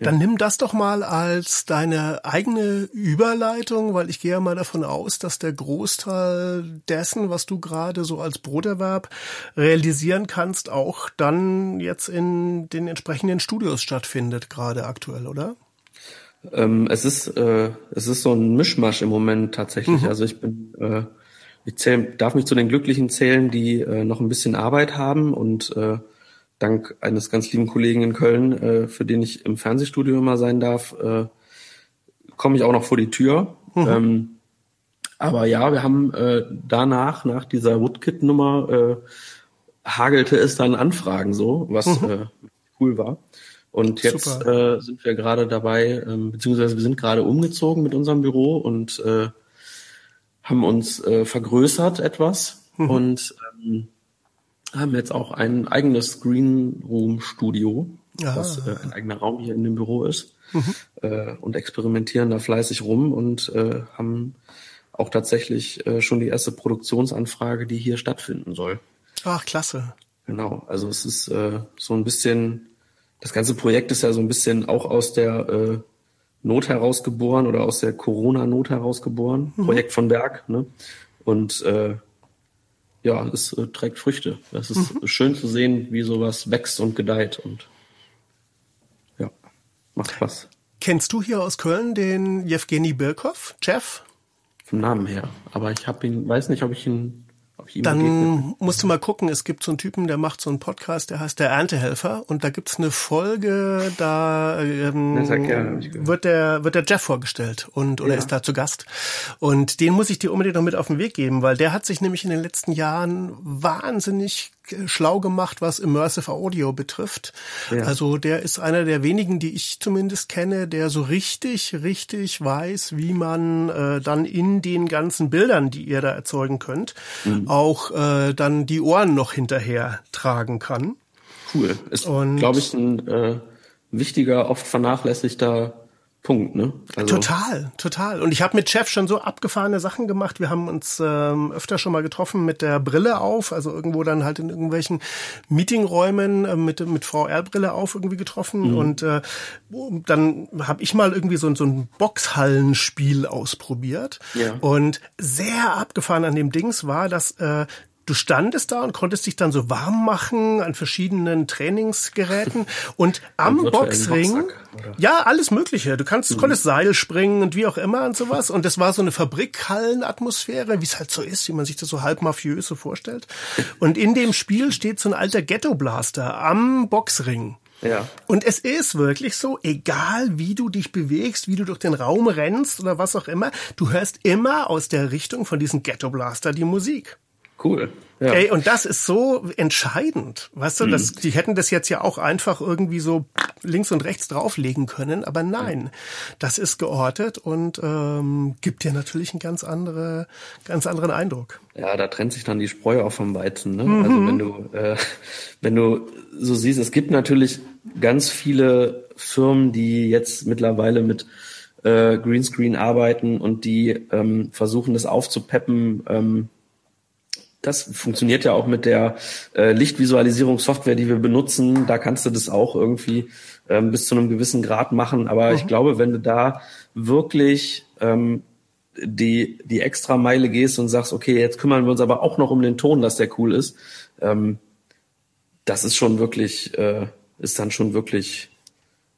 Dann nimm das doch mal als deine eigene Überleitung, weil ich gehe ja mal davon aus, dass der Großteil dessen, was du gerade so als Broterwerb realisieren kannst, auch dann jetzt in den entsprechenden Studios stattfindet, gerade aktuell, oder? Ähm, es ist äh, es ist so ein Mischmasch im Moment tatsächlich. Mhm. Also ich bin äh, ich zähl, darf mich zu den Glücklichen zählen, die äh, noch ein bisschen Arbeit haben und äh, dank eines ganz lieben Kollegen in Köln, äh, für den ich im Fernsehstudio immer sein darf, äh, komme ich auch noch vor die Tür. Mhm. Ähm, aber ja, wir haben äh, danach, nach dieser Woodkit-Nummer, äh, hagelte es dann Anfragen so, was mhm. äh, cool war. Und jetzt äh, sind wir gerade dabei, ähm, beziehungsweise wir sind gerade umgezogen mit unserem Büro und äh, haben uns äh, vergrößert etwas mhm. und ähm, haben jetzt auch ein eigenes Green Room Studio, ah. was äh, ein eigener Raum hier in dem Büro ist mhm. äh, und experimentieren da fleißig rum und äh, haben auch tatsächlich äh, schon die erste Produktionsanfrage, die hier stattfinden soll. Ach, klasse. Genau, also es ist äh, so ein bisschen, das ganze Projekt ist ja so ein bisschen auch aus der äh, Not herausgeboren oder aus der Corona-Not herausgeboren, mhm. Projekt von Berg, ne? Und äh, ja, es äh, trägt Früchte. Es ist mhm. schön zu sehen, wie sowas wächst und gedeiht und ja, macht Spaß. Kennst du hier aus Köln den Jewgeni Birkov, Jeff? Vom Namen her, aber ich habe ihn, weiß nicht, ob ich ihn dann musst du mal gucken, es gibt so einen Typen, der macht so einen Podcast, der heißt der Erntehelfer. Und da gibt's eine Folge, da ähm, wird der wird der Jeff vorgestellt und oder ja. ist da zu Gast. Und den muss ich dir unbedingt noch mit auf den Weg geben, weil der hat sich nämlich in den letzten Jahren wahnsinnig schlau gemacht, was Immersive Audio betrifft. Ja. Also der ist einer der wenigen, die ich zumindest kenne, der so richtig, richtig weiß, wie man äh, dann in den ganzen Bildern, die ihr da erzeugen könnt, mhm. auch äh, dann die Ohren noch hinterher tragen kann. Cool. Ist, glaube ich, ein äh, wichtiger, oft vernachlässigter Punkt, ne? Also total, total. Und ich habe mit Chef schon so abgefahrene Sachen gemacht. Wir haben uns ähm, öfter schon mal getroffen mit der Brille auf, also irgendwo dann halt in irgendwelchen Meetingräumen äh, mit mit VR-Brille auf irgendwie getroffen. Mhm. Und äh, dann habe ich mal irgendwie so, so ein Boxhallenspiel ausprobiert. Ja. Und sehr abgefahren an dem Dings war, dass äh, du standest da und konntest dich dann so warm machen an verschiedenen Trainingsgeräten und am Boxring, ja, alles Mögliche. Du kannst, mhm. konntest Seil springen und wie auch immer und sowas. Und das war so eine Fabrikhallenatmosphäre, wie es halt so ist, wie man sich das so halb mafiös so vorstellt. Und in dem Spiel steht so ein alter Ghetto-Blaster am Boxring. Ja. Und es ist wirklich so, egal wie du dich bewegst, wie du durch den Raum rennst oder was auch immer, du hörst immer aus der Richtung von diesem Ghetto Blaster die Musik. Cool. Ja. Ey, und das ist so entscheidend. Weißt du, mhm. das, die hätten das jetzt ja auch einfach irgendwie so links und rechts drauflegen können, aber nein, das ist geortet und ähm, gibt dir natürlich einen ganz andere, ganz anderen Eindruck. Ja, da trennt sich dann die Spreu auch vom Weizen. Ne? Mhm. Also wenn du, äh, wenn du so siehst, es gibt natürlich ganz viele Firmen, die jetzt mittlerweile mit äh, Greenscreen arbeiten und die ähm, versuchen, das aufzupeppen. Ähm, das funktioniert ja auch mit der äh, Lichtvisualisierungssoftware, die wir benutzen. Da kannst du das auch irgendwie ähm, bis zu einem gewissen Grad machen. Aber mhm. ich glaube, wenn du da wirklich ähm, die, die extra Meile gehst und sagst, okay, jetzt kümmern wir uns aber auch noch um den Ton, dass der cool ist, ähm, das ist schon wirklich, äh, ist dann schon wirklich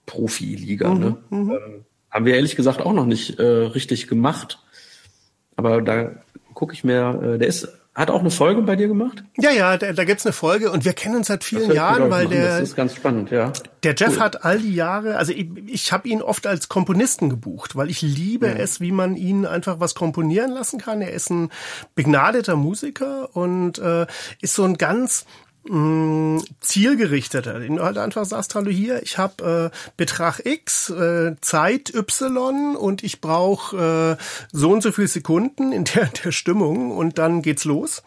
Profi-Liga. Mhm, ne? Mhm. Ähm, haben wir ehrlich gesagt auch noch nicht äh, richtig gemacht. Aber da gucke ich mir, äh, der ist hat auch eine Folge bei dir gemacht? Ja, ja, da, da gibt's eine Folge und wir kennen uns seit vielen Jahren, weil der das ist ganz spannend, ja. Der Jeff cool. hat all die Jahre, also ich, ich habe ihn oft als Komponisten gebucht, weil ich liebe ja. es, wie man ihn einfach was komponieren lassen kann. Er ist ein begnadeter Musiker und äh, ist so ein ganz mh, mm, zielgerichteter, den du halt einfach sagst, hallo hier, ich habe äh, Betrag X, äh, Zeit Y und ich brauche äh, so und so viele Sekunden in der, der Stimmung und dann geht's los.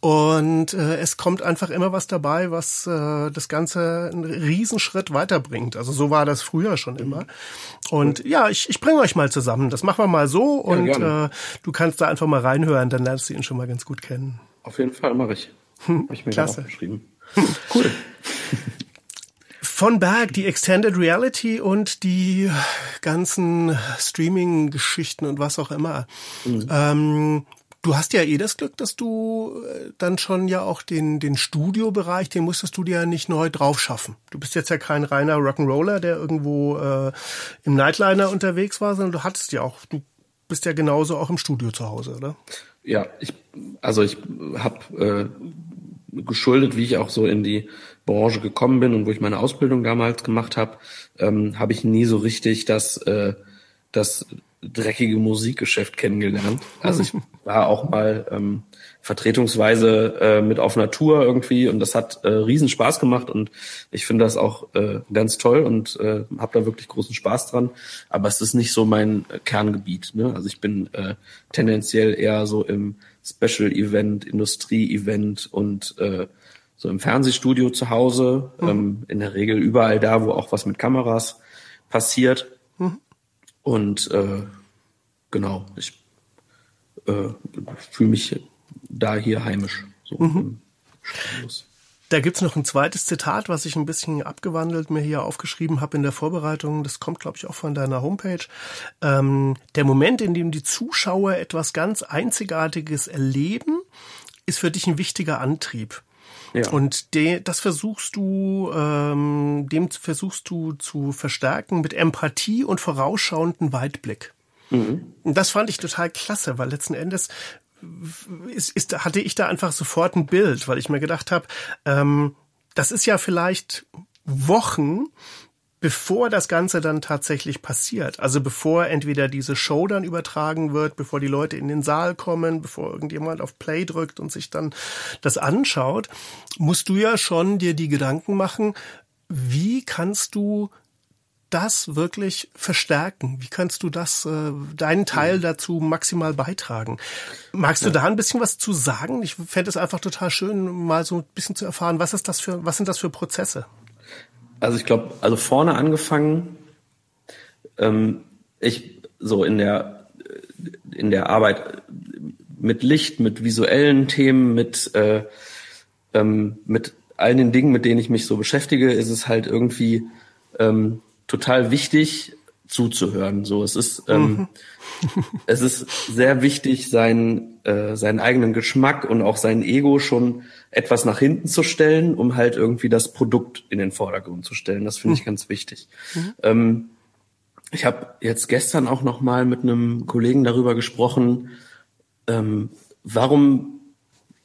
Und äh, es kommt einfach immer was dabei, was äh, das Ganze einen Riesenschritt weiterbringt. Also so war das früher schon immer. Und ja, ich, ich bringe euch mal zusammen. Das machen wir mal so und ja, äh, du kannst da einfach mal reinhören, dann lernst du ihn schon mal ganz gut kennen. Auf jeden Fall mache ich. Hm, Habe ich mir Klasse. geschrieben. Cool. Von Berg, die Extended Reality und die ganzen Streaming-Geschichten und was auch immer. Mhm. Ähm, du hast ja eh das Glück, dass du äh, dann schon ja auch den, den Studiobereich, den musstest du dir ja nicht neu drauf schaffen. Du bist jetzt ja kein reiner Rock'n'Roller, der irgendwo äh, im Nightliner unterwegs war, sondern du hattest ja auch, du bist ja genauso auch im Studio zu Hause, oder? Ja, ich, also ich habe äh, geschuldet, wie ich auch so in die Branche gekommen bin und wo ich meine Ausbildung damals gemacht habe, ähm, habe ich nie so richtig das, äh, das dreckige Musikgeschäft kennengelernt. Also ich war auch mal ähm, vertretungsweise äh, mit auf Natur irgendwie und das hat äh, riesen Spaß gemacht und ich finde das auch äh, ganz toll und äh, habe da wirklich großen Spaß dran. Aber es ist nicht so mein äh, Kerngebiet. Ne? Also ich bin äh, tendenziell eher so im Special Event, Industrie Event und äh, so im Fernsehstudio zu Hause. Mhm. Ähm, in der Regel überall da, wo auch was mit Kameras passiert. Mhm. Und äh, genau, ich äh, fühle mich da hier heimisch. So mhm. Da gibt's noch ein zweites Zitat, was ich ein bisschen abgewandelt mir hier aufgeschrieben habe in der Vorbereitung. Das kommt, glaube ich, auch von deiner Homepage. Ähm, der Moment, in dem die Zuschauer etwas ganz Einzigartiges erleben, ist für dich ein wichtiger Antrieb. Ja. Und de, das versuchst du, ähm, dem versuchst du zu verstärken mit Empathie und vorausschauenden Weitblick. Mhm. Das fand ich total klasse, weil letzten Endes ist, ist, hatte ich da einfach sofort ein Bild, weil ich mir gedacht habe, ähm, das ist ja vielleicht Wochen, bevor das Ganze dann tatsächlich passiert. Also bevor entweder diese Show dann übertragen wird, bevor die Leute in den Saal kommen, bevor irgendjemand auf Play drückt und sich dann das anschaut, musst du ja schon dir die Gedanken machen, wie kannst du das wirklich verstärken? Wie kannst du das, äh, deinen Teil mhm. dazu maximal beitragen? Magst du ja. da ein bisschen was zu sagen? Ich fände es einfach total schön, mal so ein bisschen zu erfahren, was ist das für, was sind das für Prozesse? Also ich glaube, also vorne angefangen, ähm, ich so in der in der Arbeit mit Licht, mit visuellen Themen, mit äh, ähm, mit all den Dingen, mit denen ich mich so beschäftige, ist es halt irgendwie ähm, total wichtig zuzuhören. So, es ist ähm, mhm. es ist sehr wichtig, seinen äh, seinen eigenen Geschmack und auch sein Ego schon etwas nach hinten zu stellen, um halt irgendwie das Produkt in den Vordergrund zu stellen. Das finde mhm. ich ganz wichtig. Mhm. Ähm, ich habe jetzt gestern auch noch mal mit einem Kollegen darüber gesprochen, ähm, warum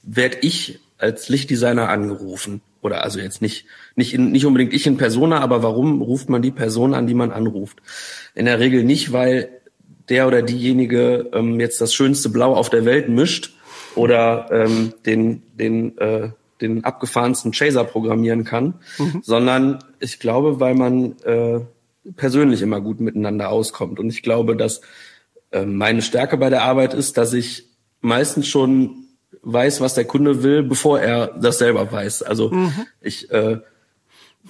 werde ich als Lichtdesigner angerufen? Oder also jetzt nicht, nicht, in, nicht unbedingt ich in Persona, aber warum ruft man die Person an, die man anruft? In der Regel nicht, weil der oder diejenige ähm, jetzt das schönste Blau auf der Welt mischt oder ähm, den, den, äh, den abgefahrensten Chaser programmieren kann, mhm. sondern ich glaube, weil man äh, persönlich immer gut miteinander auskommt. Und ich glaube, dass äh, meine Stärke bei der Arbeit ist, dass ich meistens schon weiß, was der Kunde will, bevor er das selber weiß. Also mhm. ich äh,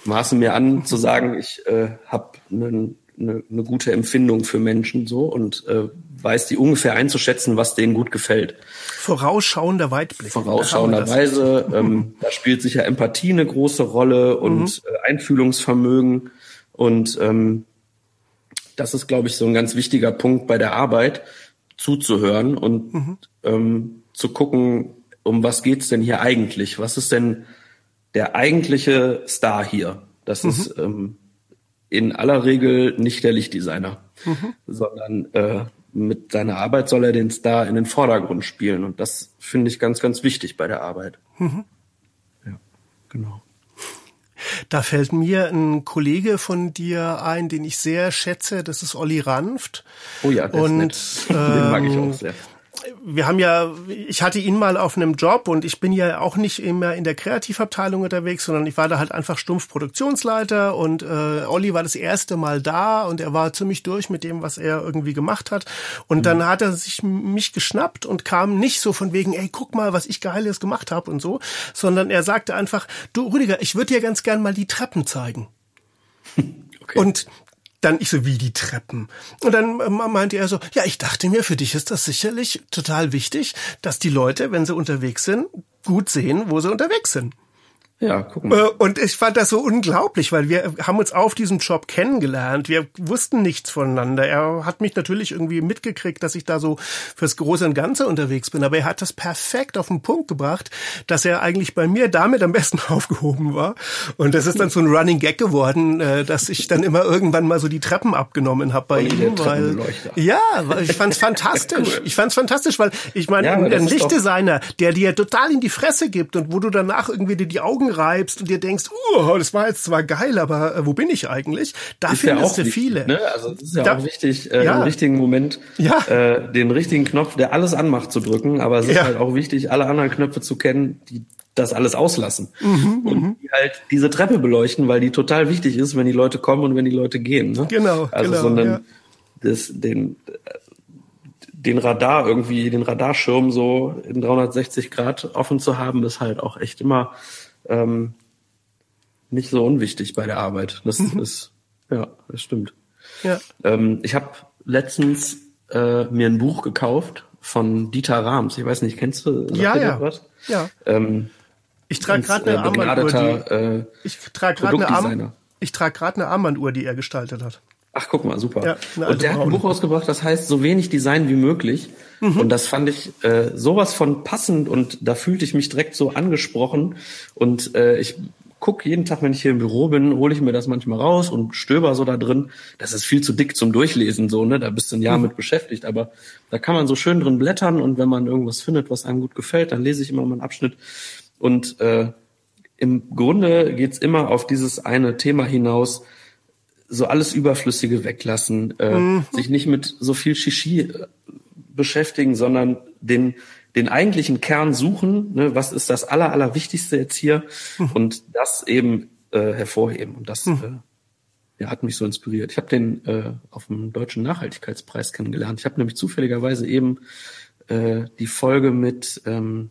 maße mir an zu sagen, ich äh, habe eine, eine gute Empfindung für Menschen so und äh, weiß die ungefähr einzuschätzen, was denen gut gefällt. Vorausschauender Weitblick. Vorausschauenderweise, ähm, da spielt sicher Empathie eine große Rolle und mhm. äh, Einfühlungsvermögen und ähm, das ist, glaube ich, so ein ganz wichtiger Punkt bei der Arbeit, zuzuhören und mhm. ähm, zu gucken, um was geht's denn hier eigentlich? Was ist denn der eigentliche Star hier? Das mhm. ist ähm, in aller Regel nicht der Lichtdesigner, mhm. sondern äh, mit seiner Arbeit soll er den Star in den Vordergrund spielen. Und das finde ich ganz, ganz wichtig bei der Arbeit. Mhm. Ja, genau. Da fällt mir ein Kollege von dir ein, den ich sehr schätze. Das ist Olli Ranft. Oh ja, der und, ist nett. Den mag ich auch sehr wir haben ja, ich hatte ihn mal auf einem Job und ich bin ja auch nicht immer in der Kreativabteilung unterwegs, sondern ich war da halt einfach stumpf Produktionsleiter und äh, Olli war das erste Mal da und er war ziemlich durch mit dem, was er irgendwie gemacht hat. Und mhm. dann hat er sich mich geschnappt und kam nicht so von wegen, ey, guck mal, was ich Geiles gemacht habe und so, sondern er sagte einfach, du Rüdiger, ich würde dir ganz gern mal die Treppen zeigen. Okay. Und dann ich so, wie die Treppen. Und dann äh, meinte er so, ja, ich dachte mir, für dich ist das sicherlich total wichtig, dass die Leute, wenn sie unterwegs sind, gut sehen, wo sie unterwegs sind. Ja, gucken wir. Äh, und ich fand das so unglaublich, weil wir haben uns auf diesem Job kennengelernt. Wir wussten nichts voneinander. Er hat mich natürlich irgendwie mitgekriegt, dass ich da so fürs Große und Ganze unterwegs bin. Aber er hat das perfekt auf den Punkt gebracht, dass er eigentlich bei mir damit am besten aufgehoben war. Und das ist dann so ein Running Gag geworden, äh, dass ich dann immer irgendwann mal so die Treppen abgenommen habe bei ihm. Weil, ja, ich fand's fantastisch. Ich fand's fantastisch, weil ich meine, ja, ein Lichtdesigner, der dir total in die Fresse gibt und wo du danach irgendwie dir die Augen Augen reibst und dir denkst, uh, das war jetzt zwar geil, aber äh, wo bin ich eigentlich? Da ist findest ja du viele. Ne? Also es ist ja da, auch wichtig, äh, ja. im richtigen Moment ja. äh, den richtigen Knopf, der alles anmacht, zu drücken. Aber es ist ja. halt auch wichtig, alle anderen Knöpfe zu kennen, die das alles auslassen. Mhm, und mhm. die halt diese Treppe beleuchten, weil die total wichtig ist, wenn die Leute kommen und wenn die Leute gehen. Ne? Genau. Also genau, sondern ja. das, den den Radar irgendwie, den Radarschirm so in 360 Grad offen zu haben, ist halt auch echt immer ähm, nicht so unwichtig bei der Arbeit. Das mhm. ist, ja, das stimmt. Ja. Ähm, ich habe letztens äh, mir ein Buch gekauft von Dieter Rahms. Ich weiß nicht, kennst du? Ja, ja. Was? Ja. Ähm, ich trage gerade eine äh, Armbanduhr. Die, äh, ich trage gerade eine, Arm, trag eine Armbanduhr, die er gestaltet hat. Ach, guck mal, super. Ja, und der hat ein Buch ausgebracht, das heißt so wenig Design wie möglich. Mhm. Und das fand ich äh, sowas von passend und da fühlte ich mich direkt so angesprochen. Und äh, ich guck jeden Tag, wenn ich hier im Büro bin, hole ich mir das manchmal raus und stöber so da drin. Das ist viel zu dick zum Durchlesen, so, ne? Da bist du ein Jahr mhm. mit beschäftigt. Aber da kann man so schön drin blättern und wenn man irgendwas findet, was einem gut gefällt, dann lese ich immer mal einen Abschnitt. Und äh, im Grunde geht's immer auf dieses eine Thema hinaus, so alles Überflüssige weglassen, äh, mhm. sich nicht mit so viel Shishi äh, beschäftigen, sondern den den eigentlichen Kern suchen. Ne, was ist das aller allerwichtigste jetzt hier mhm. und das eben äh, hervorheben. Und das mhm. äh, ja, hat mich so inspiriert. Ich habe den äh, auf dem deutschen Nachhaltigkeitspreis kennengelernt. Ich habe nämlich zufälligerweise eben äh, die Folge mit ähm,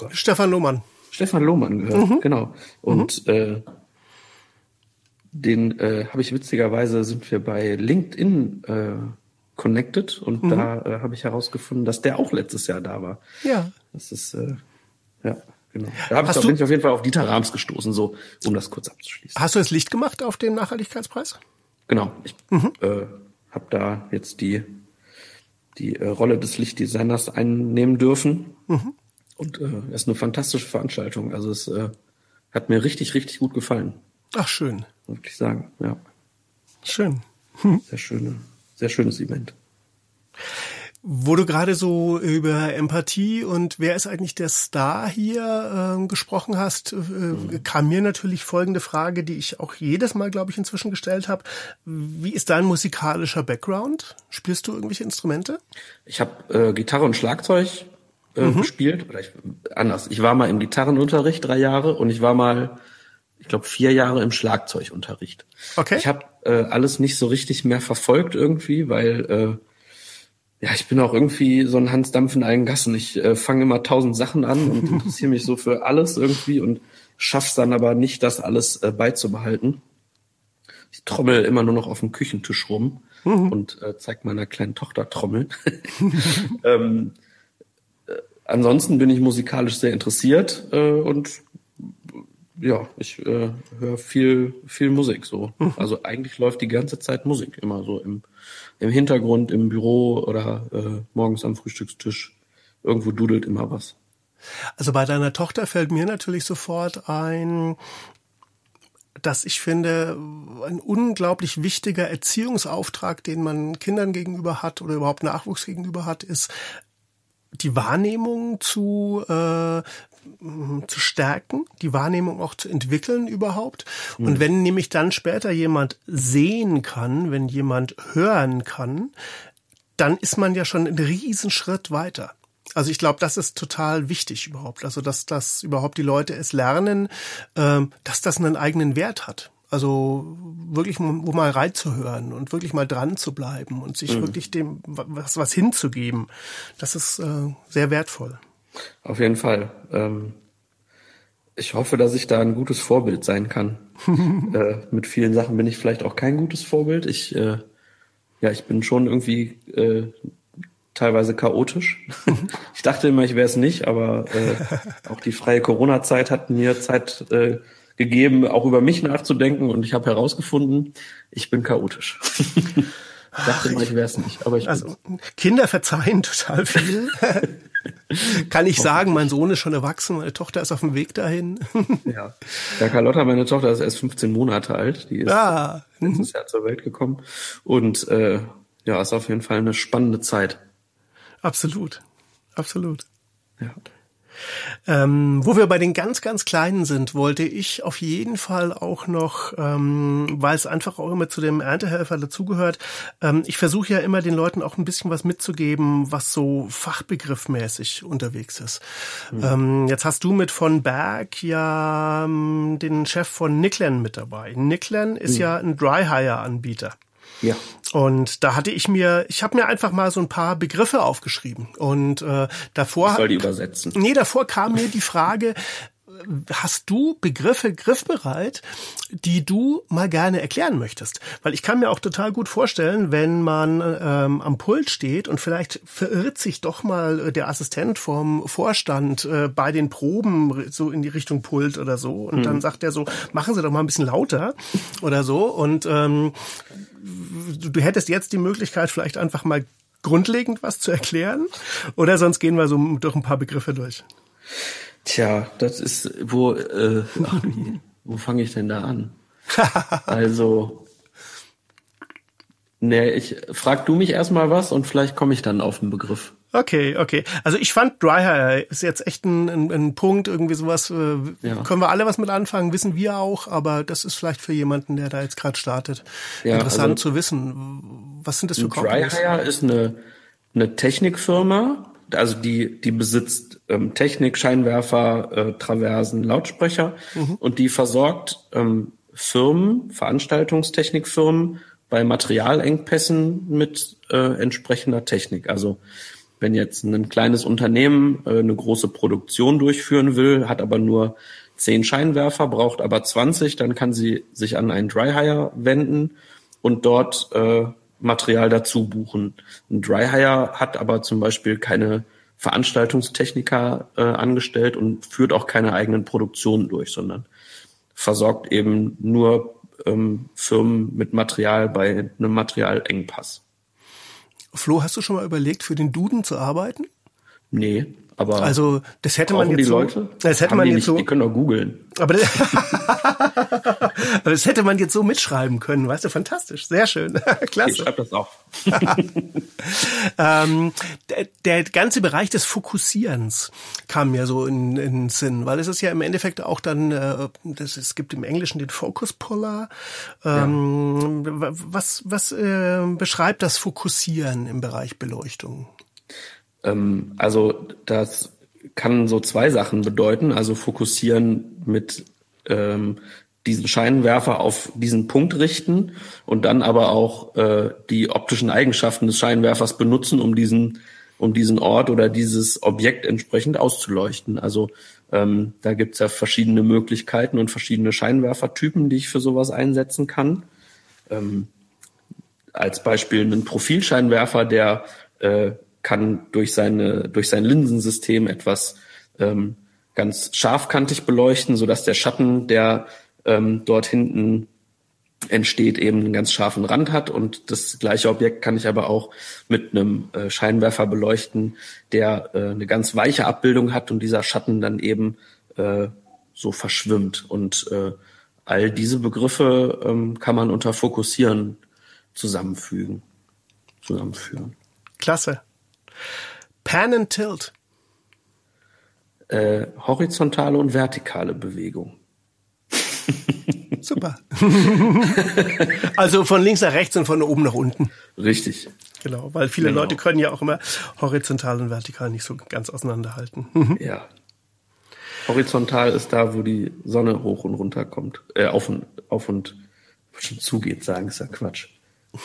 oh Stefan Lohmann. Stefan Lohmann gehört, mhm. genau. Und mhm. äh, den äh, habe ich witzigerweise sind wir bei LinkedIn äh, connected und mhm. da äh, habe ich herausgefunden, dass der auch letztes Jahr da war. Ja. Das ist äh, ja genau. Da hab ich, bin ich auf jeden Fall auf Dieter Rams gestoßen, so um das kurz abzuschließen. Hast du das Licht gemacht auf dem Nachhaltigkeitspreis? Genau. Ich mhm. äh, habe da jetzt die die äh, Rolle des Lichtdesigners einnehmen dürfen. Mhm. Und äh, es ist eine fantastische Veranstaltung. Also es äh, hat mir richtig, richtig gut gefallen. Ach, schön. Wirklich sagen, ja. Schön. Hm. Sehr schöne, sehr schönes Event. Wo du gerade so über Empathie und wer ist eigentlich der Star hier äh, gesprochen hast, äh, mhm. kam mir natürlich folgende Frage, die ich auch jedes Mal, glaube ich, inzwischen gestellt habe. Wie ist dein musikalischer Background? Spielst du irgendwelche Instrumente? Ich habe äh, Gitarre und Schlagzeug äh, mhm. gespielt. Oder ich, anders. Ich war mal im Gitarrenunterricht drei Jahre und ich war mal ich glaube, vier Jahre im Schlagzeugunterricht. Okay. Ich habe äh, alles nicht so richtig mehr verfolgt irgendwie, weil äh, ja, ich bin auch irgendwie so ein Hans Dampf in allen Gassen. Ich äh, fange immer tausend Sachen an und interessiere mich so für alles irgendwie und schaff's dann aber nicht, das alles äh, beizubehalten. ich trommel immer nur noch auf dem Küchentisch rum mhm. und äh, zeig meiner kleinen Tochter Trommeln. ähm, äh, ansonsten bin ich musikalisch sehr interessiert äh, und ja, ich äh, höre viel, viel Musik so. Mhm. Also eigentlich läuft die ganze Zeit Musik immer so im, im Hintergrund, im Büro oder äh, morgens am Frühstückstisch. Irgendwo dudelt immer was. Also bei deiner Tochter fällt mir natürlich sofort ein, dass ich finde, ein unglaublich wichtiger Erziehungsauftrag, den man Kindern gegenüber hat oder überhaupt Nachwuchs gegenüber hat, ist die Wahrnehmung zu äh, zu stärken, die Wahrnehmung auch zu entwickeln überhaupt. Und mhm. wenn nämlich dann später jemand sehen kann, wenn jemand hören kann, dann ist man ja schon einen Riesenschritt weiter. Also ich glaube, das ist total wichtig überhaupt. Also dass, dass überhaupt die Leute es lernen, ähm, dass das einen eigenen Wert hat. Also wirklich wo mal reinzuhören und wirklich mal dran zu bleiben und sich mhm. wirklich dem was, was hinzugeben. Das ist äh, sehr wertvoll. Auf jeden Fall. Ähm, ich hoffe, dass ich da ein gutes Vorbild sein kann. äh, mit vielen Sachen bin ich vielleicht auch kein gutes Vorbild. Ich, äh, ja, ich bin schon irgendwie äh, teilweise chaotisch. ich dachte immer, ich wäre es nicht, aber äh, auch die freie Corona-Zeit hat mir Zeit äh, gegeben, auch über mich nachzudenken und ich habe herausgefunden, ich bin chaotisch. ich dachte immer, ich wäre es nicht, aber ich Also Kinder verzeihen total viel. Kann ich sagen, mein Sohn ist schon erwachsen, meine Tochter ist auf dem Weg dahin. ja. Ja, Carlotta, meine Tochter ist erst 15 Monate alt. Die ist ah. letztes Jahr zur Welt gekommen. Und äh, ja, ist auf jeden Fall eine spannende Zeit. Absolut. Absolut. Ja. Ähm, wo wir bei den ganz, ganz Kleinen sind, wollte ich auf jeden Fall auch noch, ähm, weil es einfach auch immer zu dem Erntehelfer dazugehört, ähm, ich versuche ja immer den Leuten auch ein bisschen was mitzugeben, was so fachbegriffmäßig unterwegs ist. Mhm. Jetzt hast du mit von Berg ja ähm, den Chef von Nicklen mit dabei. Nicklen ist mhm. ja ein Dry-Hire-Anbieter. Ja. Und da hatte ich mir, ich habe mir einfach mal so ein paar Begriffe aufgeschrieben und äh, davor. Ich soll die übersetzen? Nee, davor kam mir die Frage, hast du Begriffe griffbereit, die du mal gerne erklären möchtest? Weil ich kann mir auch total gut vorstellen, wenn man ähm, am Pult steht und vielleicht verirrt sich doch mal der Assistent vom Vorstand äh, bei den Proben so in die Richtung Pult oder so und hm. dann sagt er so, machen Sie doch mal ein bisschen lauter oder so und ähm, du, du hättest jetzt die Möglichkeit, vielleicht einfach mal grundlegend was zu erklären oder sonst gehen wir so durch ein paar Begriffe durch. Tja, das ist, wo, äh, ach, wo fange ich denn da an? also, nee, ich frag du mich erstmal was und vielleicht komme ich dann auf den Begriff. Okay, okay. Also ich fand Dry ist jetzt echt ein, ein, ein Punkt, irgendwie sowas, äh, ja. können wir alle was mit anfangen, wissen wir auch, aber das ist vielleicht für jemanden, der da jetzt gerade startet, ja, interessant also, zu wissen. Was sind das für Companies? Dry ist eine, eine Technikfirma, also die, die besitzt ähm, Technik, Scheinwerfer, äh, Traversen, Lautsprecher mhm. und die versorgt ähm, Firmen, Veranstaltungstechnikfirmen bei Materialengpässen mit äh, entsprechender Technik. Also wenn jetzt ein kleines Unternehmen äh, eine große Produktion durchführen will, hat aber nur zehn Scheinwerfer, braucht aber 20, dann kann sie sich an einen Dryhire wenden und dort äh, Material dazu buchen. Ein Dryhire hat aber zum Beispiel keine Veranstaltungstechniker äh, angestellt und führt auch keine eigenen Produktionen durch, sondern versorgt eben nur ähm, Firmen mit Material bei einem Materialengpass. Flo, hast du schon mal überlegt, für den Duden zu arbeiten? Nee, aber also das hätte man jetzt die so, Leute? das hätte man die jetzt nicht, so, die können doch googeln. Aber das, aber das hätte man jetzt so mitschreiben können, weißt du, fantastisch, sehr schön, klasse. Ich schreibe das auch. ähm, der, der, ganze Bereich des Fokussierens kam mir so in, in den Sinn, weil es ist ja im Endeffekt auch dann, äh, das, es gibt im Englischen den Focus Puller. Ähm, ja. Was, was äh, beschreibt das Fokussieren im Bereich Beleuchtung? Ähm, also das kann so zwei Sachen bedeuten. Also fokussieren mit ähm, diesen Scheinwerfer auf diesen Punkt richten und dann aber auch äh, die optischen Eigenschaften des Scheinwerfers benutzen, um diesen um diesen Ort oder dieses Objekt entsprechend auszuleuchten. Also ähm, da gibt's ja verschiedene Möglichkeiten und verschiedene Scheinwerfertypen, die ich für sowas einsetzen kann. ähm, als Beispiel einen Profilscheinwerfer, der äh, kann durch seine durch sein Linsensystem etwas ähm, ganz scharfkantig beleuchten, so dass der Schatten, der ähm, dort hinten entsteht, eben einen ganz scharfen Rand hat. Und das gleiche Objekt kann ich aber auch mit einem äh, Scheinwerfer beleuchten, der äh, eine ganz weiche Abbildung hat und dieser Schatten dann eben äh, so verschwimmt. Und äh, all diese Begriffe ähm, kann man unter Fokussieren zusammenfügen, zusammenführen. Klasse. Pan and Tilt. Äh, horizontale und vertikale Bewegung. Super. also von links nach rechts und von oben nach unten. Richtig. Genau, weil viele genau. Leute können ja auch immer horizontal und vertikal nicht so ganz auseinanderhalten. ja. Horizontal ist da, wo die Sonne hoch und runter kommt, äh, auf und auf und schon zugeht, sagen ist ja Quatsch.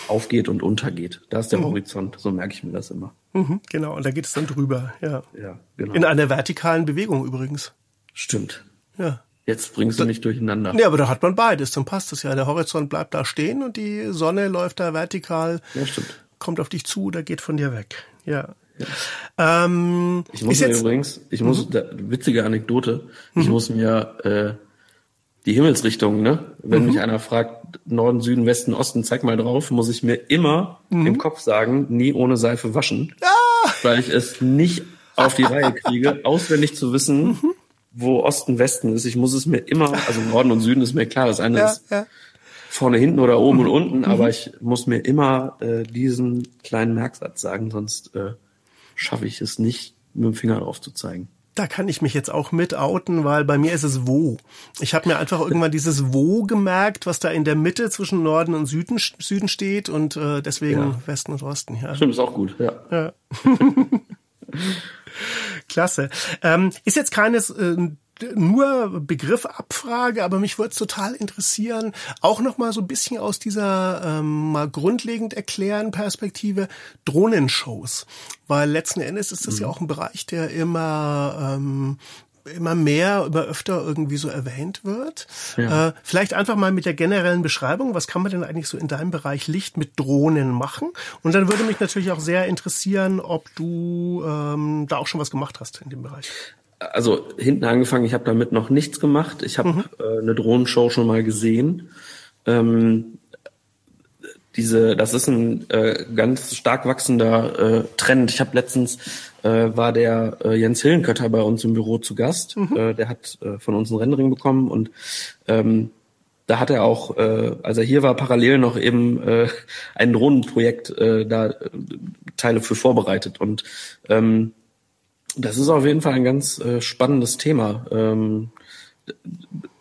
Aufgeht und untergeht. Da ist der mhm. Horizont, so merke ich mir das immer. Mhm, genau, und da geht es dann drüber, ja. Ja, genau. In einer vertikalen Bewegung übrigens. Stimmt. Ja. Jetzt bringst du mich durcheinander. Ja, aber da hat man beides, dann passt es ja. Der Horizont bleibt da stehen und die Sonne läuft da vertikal. Ja, stimmt. Kommt auf dich zu oder geht von dir weg. Ja. ja. Ähm, ich muss mir jetzt, übrigens, ich muss, mhm. da, witzige Anekdote, ich mhm. muss mir äh, die Himmelsrichtung, ne? Wenn mhm. mich einer fragt, Norden, Süden, Westen, Osten, zeig mal drauf, muss ich mir immer mhm. im Kopf sagen, nie ohne Seife waschen. Ah! Weil ich es nicht auf die Reihe kriege, auswendig zu wissen, mhm wo Osten, Westen ist. Ich muss es mir immer, also Norden und Süden ist mir klar, das eine ja, ist ja. vorne, hinten oder oben mhm. und unten, mhm. aber ich muss mir immer äh, diesen kleinen Merksatz sagen, sonst äh, schaffe ich es nicht, mit dem Finger drauf zu zeigen. Da kann ich mich jetzt auch mit outen, weil bei mir ist es wo. Ich habe mir einfach irgendwann dieses wo gemerkt, was da in der Mitte zwischen Norden und Süden, Süden steht und äh, deswegen ja. Westen und Osten. Ja. Stimmt, ist auch gut, ja. ja. Klasse. Ähm, ist jetzt keines äh, nur Begrifabfrage, aber mich würde es total interessieren, auch noch mal so ein bisschen aus dieser ähm, mal grundlegend erklären Perspektive Drohnenshows, weil letzten Endes ist das mhm. ja auch ein Bereich, der immer ähm, immer mehr, immer öfter irgendwie so erwähnt wird. Ja. Äh, vielleicht einfach mal mit der generellen Beschreibung, was kann man denn eigentlich so in deinem Bereich Licht mit Drohnen machen? Und dann würde mich natürlich auch sehr interessieren, ob du ähm, da auch schon was gemacht hast in dem Bereich. Also hinten angefangen, ich habe damit noch nichts gemacht. Ich habe mhm. äh, eine Drohnenshow schon mal gesehen. Ähm, diese, das ist ein äh, ganz stark wachsender äh, Trend. Ich habe letztens äh, war der äh, Jens Hillenkötter bei uns im Büro zu Gast. Mhm. Äh, der hat äh, von uns einen Rendering bekommen und ähm, da hat er auch, äh, als er hier war, parallel noch eben äh, ein Drohnenprojekt äh, da äh, Teile für vorbereitet. Und ähm, das ist auf jeden Fall ein ganz äh, spannendes Thema. Ähm,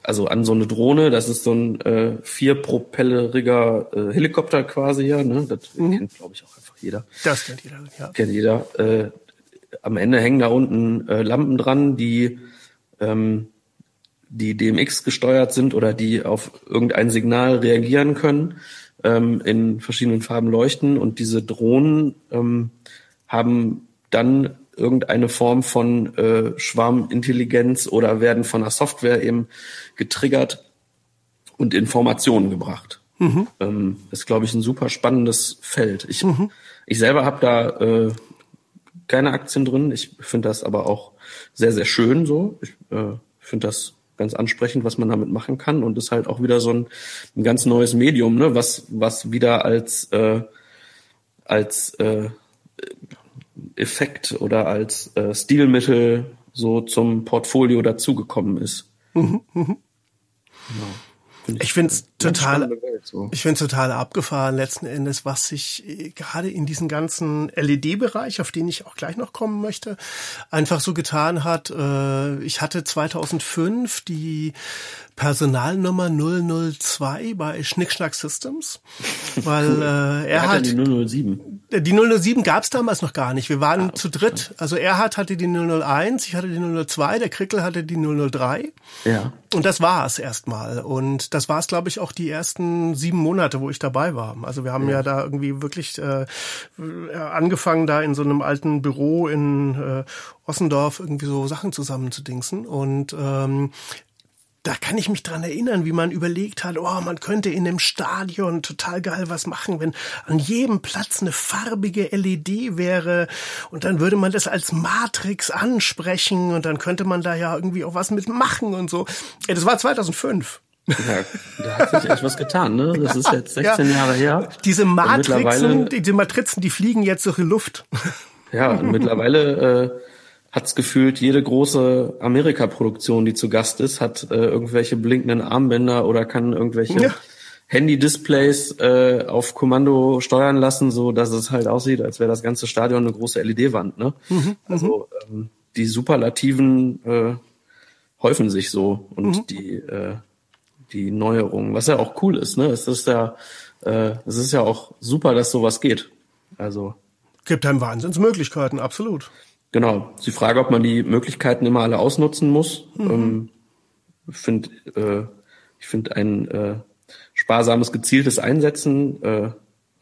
also an so eine Drohne, das ist so ein äh, vierpropelleriger äh, Helikopter quasi ja, ne? Das mhm. kennt, glaube ich, auch einfach jeder. Das kennt jeder, ja. Kennt jeder. Äh, am Ende hängen da unten äh, Lampen dran, die ähm, die DMX gesteuert sind oder die auf irgendein Signal reagieren können, ähm, in verschiedenen Farben leuchten und diese Drohnen ähm, haben dann irgendeine Form von äh, Schwarmintelligenz oder werden von der Software eben getriggert und Informationen gebracht. Mhm. Ähm, ist, glaube ich, ein super spannendes Feld. Ich, mhm. ich selber habe da äh, keine Aktien drin. Ich finde das aber auch sehr, sehr schön so. Ich äh, finde das ganz ansprechend, was man damit machen kann und ist halt auch wieder so ein, ein ganz neues Medium, ne, was, was wieder als, äh, als äh, Effekt oder als äh, Stilmittel so zum Portfolio dazugekommen ist. Mhm, mh. Genau. Find ich finde es total, Welt, so. ich finde total abgefahren letzten Endes, was sich äh, gerade in diesem ganzen LED-Bereich, auf den ich auch gleich noch kommen möchte, einfach so getan hat. Äh, ich hatte 2005 die Personalnummer 002 bei Schnickschnack Systems, weil cool. äh, er hat die 007. Die 007 gab es damals noch gar nicht. Wir waren ah, zu dritt. Also er hat hatte die 001, ich hatte die 002, der Krickel hatte die 003. Ja. Und das war es erstmal. Und das war es, glaube ich, auch die ersten sieben Monate, wo ich dabei war. Also wir haben ja, ja da irgendwie wirklich äh, angefangen, da in so einem alten Büro in äh, Ossendorf irgendwie so Sachen zusammenzudingsen. Und ähm, da kann ich mich dran erinnern, wie man überlegt hat, oh, man könnte in dem Stadion total geil was machen, wenn an jedem Platz eine farbige LED wäre und dann würde man das als Matrix ansprechen und dann könnte man da ja irgendwie auch was mitmachen und so. Das war 2005. Ja, da hat sich echt was getan, ne? Das ist jetzt 16 ja. Jahre her. Diese Matrixen, diese Matrizen, die fliegen jetzt durch die Luft. Ja, und mittlerweile äh, hat's gefühlt, jede große Amerika-Produktion, die zu Gast ist, hat äh, irgendwelche blinkenden Armbänder oder kann irgendwelche ja. Handy-Displays äh, auf Kommando steuern lassen, so dass es halt aussieht, als wäre das ganze Stadion eine große LED-Wand. Ne? Mhm, mhm, also ähm, die Superlativen äh, häufen sich so und mhm. die äh, die Neuerungen, was ja auch cool ist. Ne? Es ist ja äh, es ist ja auch super, dass sowas geht. Also gibt einem Wahnsinnsmöglichkeiten, absolut. Genau. Die Frage, ob man die Möglichkeiten immer alle ausnutzen muss. Mhm. Ähm, find, äh, ich finde ein äh, sparsames, gezieltes Einsetzen äh,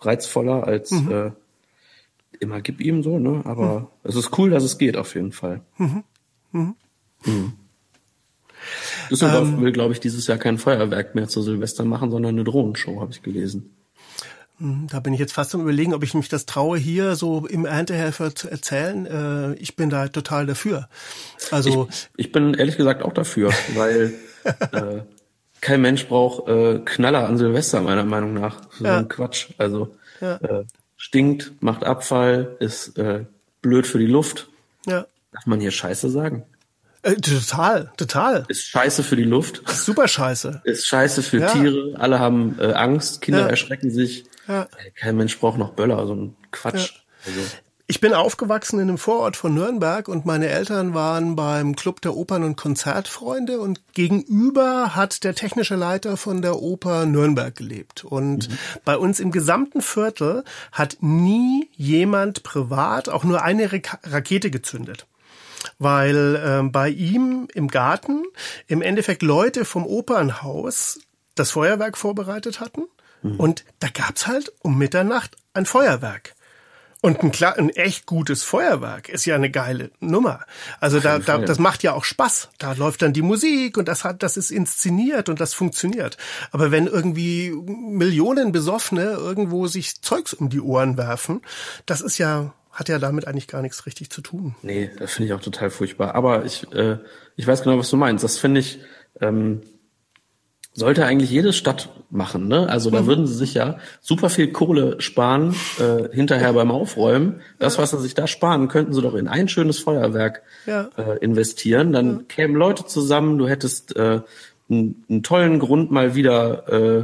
reizvoller als mhm. äh, immer gib ihm so, ne? Aber mhm. es ist cool, dass es geht auf jeden Fall. Mhm. Mhm. Mhm. Düsseldorf ähm, will, glaube ich, dieses Jahr kein Feuerwerk mehr zu Silvester machen, sondern eine Drohnenshow, habe ich gelesen. Hm, da bin ich jetzt fast am überlegen, ob ich mich das traue, hier so im Erntehelfer zu erzählen. Äh, ich bin da total dafür. Also ich, ich bin ehrlich gesagt auch dafür, weil äh, kein Mensch braucht äh, Knaller an Silvester meiner Meinung nach. So ja. ein Quatsch. Also ja. äh, stinkt, macht Abfall, ist äh, blöd für die Luft. Ja. Darf man hier Scheiße sagen? Äh, total, total. Ist scheiße für die Luft. Super scheiße. Ist scheiße für ja. Tiere. Alle haben äh, Angst. Kinder ja. erschrecken sich. Ja. Kein Mensch braucht noch Böller, so ein Quatsch. Also. Ich bin aufgewachsen in einem Vorort von Nürnberg und meine Eltern waren beim Club der Opern- und Konzertfreunde und gegenüber hat der technische Leiter von der Oper Nürnberg gelebt. Und mhm. bei uns im gesamten Viertel hat nie jemand privat auch nur eine Rakete gezündet weil äh, bei ihm im Garten im Endeffekt Leute vom Opernhaus das Feuerwerk vorbereitet hatten Mhm. Und da gab's halt um Mitternacht ein Feuerwerk. Und ein, klar, ein echt gutes Feuerwerk ist ja eine geile Nummer. Also da, da, das macht ja auch Spaß. Da läuft dann die Musik und das hat, das ist inszeniert und das funktioniert. Aber wenn irgendwie Millionen Besoffene irgendwo sich Zeugs um die Ohren werfen, das ist ja, hat ja damit eigentlich gar nichts richtig zu tun. Nee, das finde ich auch total furchtbar. Aber ich, äh, ich weiß genau, was du meinst. Das finde ich, ähm, sollte eigentlich jede Stadt machen. Ne? Also da mhm. würden sie sich ja super viel Kohle sparen äh, hinterher beim Aufräumen. Das, was sie sich da sparen, könnten sie doch in ein schönes Feuerwerk ja. äh, investieren. Dann ja. kämen Leute zusammen, du hättest äh, einen, einen tollen Grund, mal wieder, äh,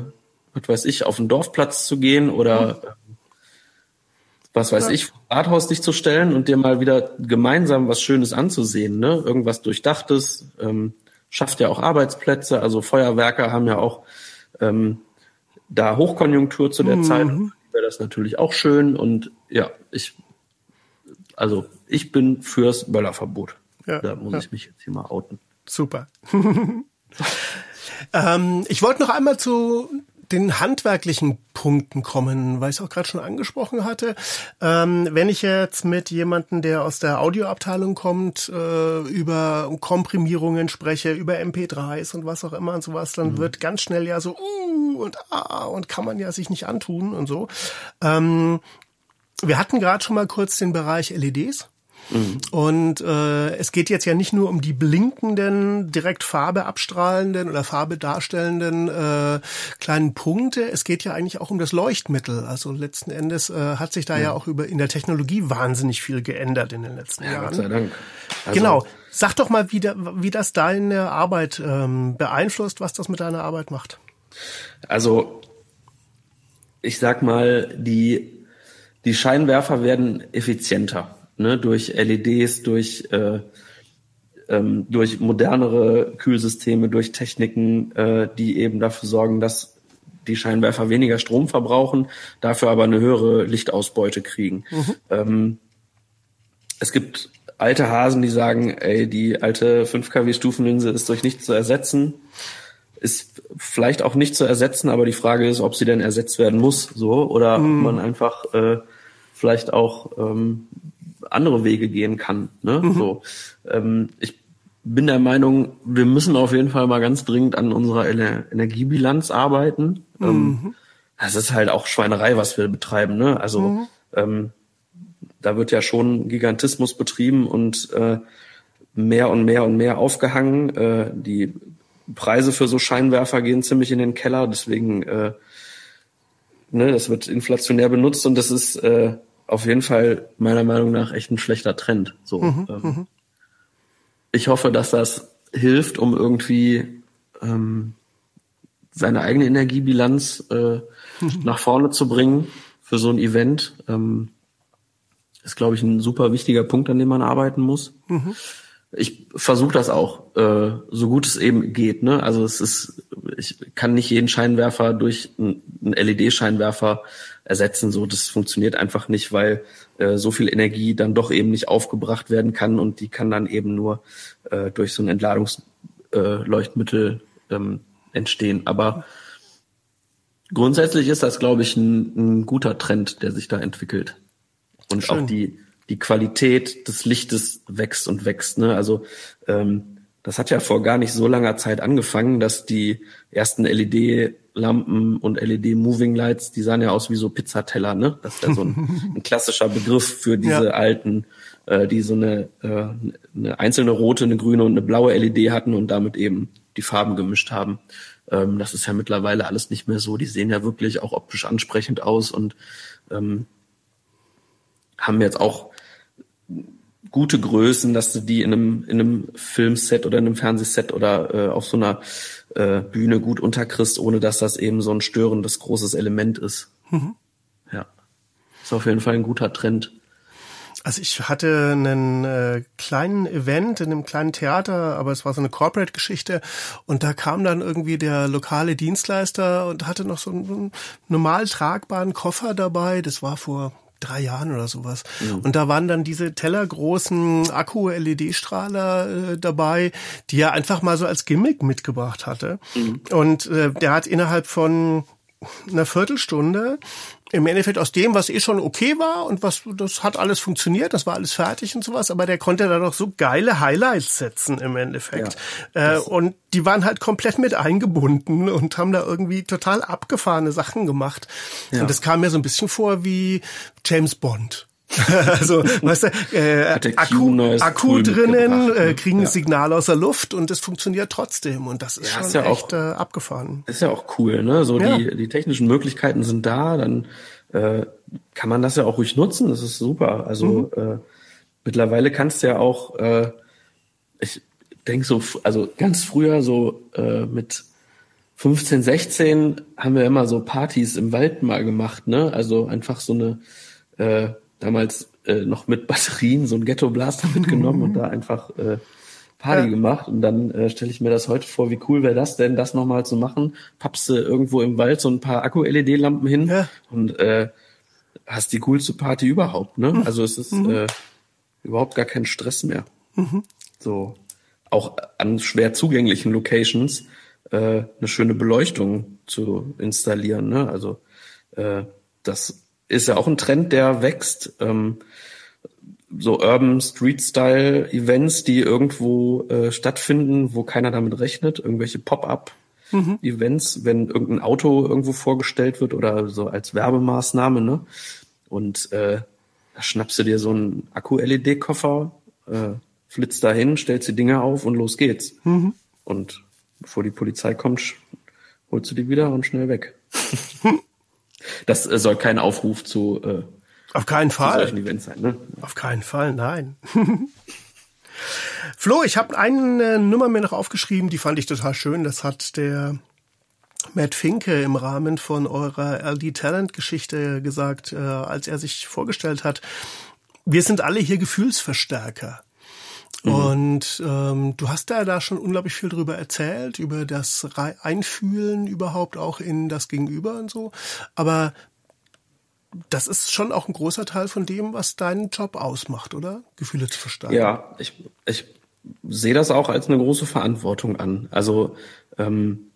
was weiß ich, auf den Dorfplatz zu gehen oder mhm. Was weiß ja. ich, Rathaus dich zu stellen und dir mal wieder gemeinsam was Schönes anzusehen. Ne? Irgendwas Durchdachtes. Ähm, schafft ja auch Arbeitsplätze. Also Feuerwerker haben ja auch ähm, da Hochkonjunktur zu der mhm. Zeit. Wäre das natürlich auch schön. Und ja, ich, also ich bin fürs Böllerverbot. Ja, da muss ja. ich mich jetzt hier mal outen. Super. ähm, ich wollte noch einmal zu den handwerklichen Punkten kommen, weil ich es auch gerade schon angesprochen hatte. Ähm, wenn ich jetzt mit jemandem, der aus der Audioabteilung kommt, äh, über Komprimierungen spreche, über MP3s und was auch immer und sowas, dann mhm. wird ganz schnell ja so uh, und ah und kann man ja sich nicht antun und so. Ähm, wir hatten gerade schon mal kurz den Bereich LEDs. Mhm. Und äh, es geht jetzt ja nicht nur um die blinkenden, direkt Farbe abstrahlenden oder Farbe darstellenden äh, kleinen Punkte. Es geht ja eigentlich auch um das Leuchtmittel. Also letzten Endes äh, hat sich da ja. ja auch über in der Technologie wahnsinnig viel geändert in den letzten ja, Jahren. Gott sei Dank. Also, genau. Sag doch mal, wie, da, wie das deine Arbeit ähm, beeinflusst, was das mit deiner Arbeit macht. Also ich sag mal, die, die Scheinwerfer werden effizienter ne, durch LEDs, durch, äh, ähm, durch modernere Kühlsysteme, durch Techniken, äh, die eben dafür sorgen, dass die Scheinwerfer weniger Strom verbrauchen, dafür aber eine höhere Lichtausbeute kriegen. Mhm. Ähm, es gibt alte Hasen, die sagen, ey, die alte 5 kW Stufenlinse ist durch nichts zu ersetzen. Ist vielleicht auch nicht zu ersetzen, aber die Frage ist, ob sie denn ersetzt werden muss, so, oder mhm. ob man einfach äh, vielleicht auch ähm, andere Wege gehen kann. Ne? Mhm. So, ähm, ich bin der Meinung, wir müssen auf jeden Fall mal ganz dringend an unserer Ener Energiebilanz arbeiten. Ähm, mhm. Ähm, das ist halt auch Schweinerei, was wir betreiben. Ne? Also mhm. ähm, da wird ja schon Gigantismus betrieben und äh, mehr und mehr und mehr aufgehangen. Äh, die Preise für so Scheinwerfer gehen ziemlich in den Keller, deswegen äh, ne, das wird inflationär benutzt und das ist äh, auf jeden Fall meiner Meinung nach echt ein schlechter Trend. So. Mhm, ähm, mhm. ich hoffe, dass das hilft, um irgendwie ähm, seine eigene Energiebilanz äh, nach vorne zu bringen für so ein Event. Ähm, ist, glaube ich, ein super wichtiger Punkt, an dem man arbeiten muss. Mhm. Ich versuche das auch, äh, so gut es eben geht. Ne? Also es ist, ich kann nicht jeden Scheinwerfer durch einen LED-Scheinwerfer ersetzen. So, das funktioniert einfach nicht, weil äh, so viel Energie dann doch eben nicht aufgebracht werden kann und die kann dann eben nur äh, durch so ein Entladungsleuchtmittel äh, ähm, entstehen. Aber grundsätzlich ist das, glaube ich, ein, ein guter Trend, der sich da entwickelt. Und Schön. auch die, die Qualität des Lichtes wächst und wächst. Ne? Also ähm, das hat ja vor gar nicht so langer Zeit angefangen, dass die ersten LED-Lampen und LED-Moving Lights, die sahen ja aus wie so Pizzateller, ne? Das ist ja so ein, ein klassischer Begriff für diese ja. alten, äh, die so eine, äh, eine einzelne rote, eine grüne und eine blaue LED hatten und damit eben die Farben gemischt haben. Ähm, das ist ja mittlerweile alles nicht mehr so. Die sehen ja wirklich auch optisch ansprechend aus und ähm, haben jetzt auch gute Größen, dass du die in einem, in einem Filmset oder in einem Fernsehset oder äh, auf so einer äh, Bühne gut unterkriegst, ohne dass das eben so ein störendes großes Element ist. Mhm. Ja. Ist auf jeden Fall ein guter Trend. Also ich hatte einen äh, kleinen Event in einem kleinen Theater, aber es war so eine Corporate-Geschichte und da kam dann irgendwie der lokale Dienstleister und hatte noch so einen normal tragbaren Koffer dabei. Das war vor drei Jahren oder sowas. Mhm. Und da waren dann diese tellergroßen Akku-LED-Strahler äh, dabei, die er einfach mal so als Gimmick mitgebracht hatte. Mhm. Und äh, der hat innerhalb von einer Viertelstunde im Endeffekt aus dem, was eh schon okay war und was, das hat alles funktioniert, das war alles fertig und sowas, aber der konnte da doch so geile Highlights setzen im Endeffekt. Ja, äh, und die waren halt komplett mit eingebunden und haben da irgendwie total abgefahrene Sachen gemacht. Ja. Und das kam mir so ein bisschen vor wie James Bond. also, weißt du, äh, Akku, Akku drinnen, äh, kriegen ja. ein Signal aus der Luft und es funktioniert trotzdem. Und das ist ja, schon ist ja echt auch, äh, abgefahren. Ist ja auch cool, ne? So die, die technischen Möglichkeiten sind da, dann äh, kann man das ja auch ruhig nutzen. Das ist super. Also mhm. äh, mittlerweile kannst du ja auch, äh, ich denke so, also ganz früher so äh, mit 15, 16 haben wir immer so Partys im Wald mal gemacht, ne? Also einfach so eine äh, damals äh, noch mit Batterien so ein Ghetto Blaster mitgenommen und da einfach äh, Party ja. gemacht. Und dann äh, stelle ich mir das heute vor, wie cool wäre das denn, das nochmal zu machen? Pappst du irgendwo im Wald so ein paar Akku-LED-Lampen hin ja. und äh, hast die coolste Party überhaupt, ne? Mhm. Also es ist mhm. äh, überhaupt gar kein Stress mehr. Mhm. So auch an schwer zugänglichen Locations äh, eine schöne Beleuchtung zu installieren. Ne? Also äh, das ist ja auch ein Trend, der wächst. Ähm, so Urban Street Style Events, die irgendwo äh, stattfinden, wo keiner damit rechnet, irgendwelche Pop-up mhm. Events, wenn irgendein Auto irgendwo vorgestellt wird oder so als Werbemaßnahme, ne? Und äh, da schnappst du dir so einen Akku-LED-Koffer, äh, flitzt dahin, stellst die Dinger auf und los geht's. Mhm. Und bevor die Polizei kommt, holst du die wieder und schnell weg. Das äh, soll kein Aufruf zu äh, auf keinen Fall. solchen Events sein, ne? Auf keinen Fall, nein. Flo, ich habe eine Nummer mir noch aufgeschrieben, die fand ich total schön. Das hat der Matt Finke im Rahmen von eurer LD Talent Geschichte gesagt, äh, als er sich vorgestellt hat. Wir sind alle hier Gefühlsverstärker. Mhm. Und ähm, du hast da da schon unglaublich viel drüber erzählt, über das Einfühlen überhaupt auch in das Gegenüber und so. Aber das ist schon auch ein großer Teil von dem, was deinen Job ausmacht, oder? Gefühle zu verstärken. Ja, ich, ich sehe das auch als eine große Verantwortung an. Also ähm,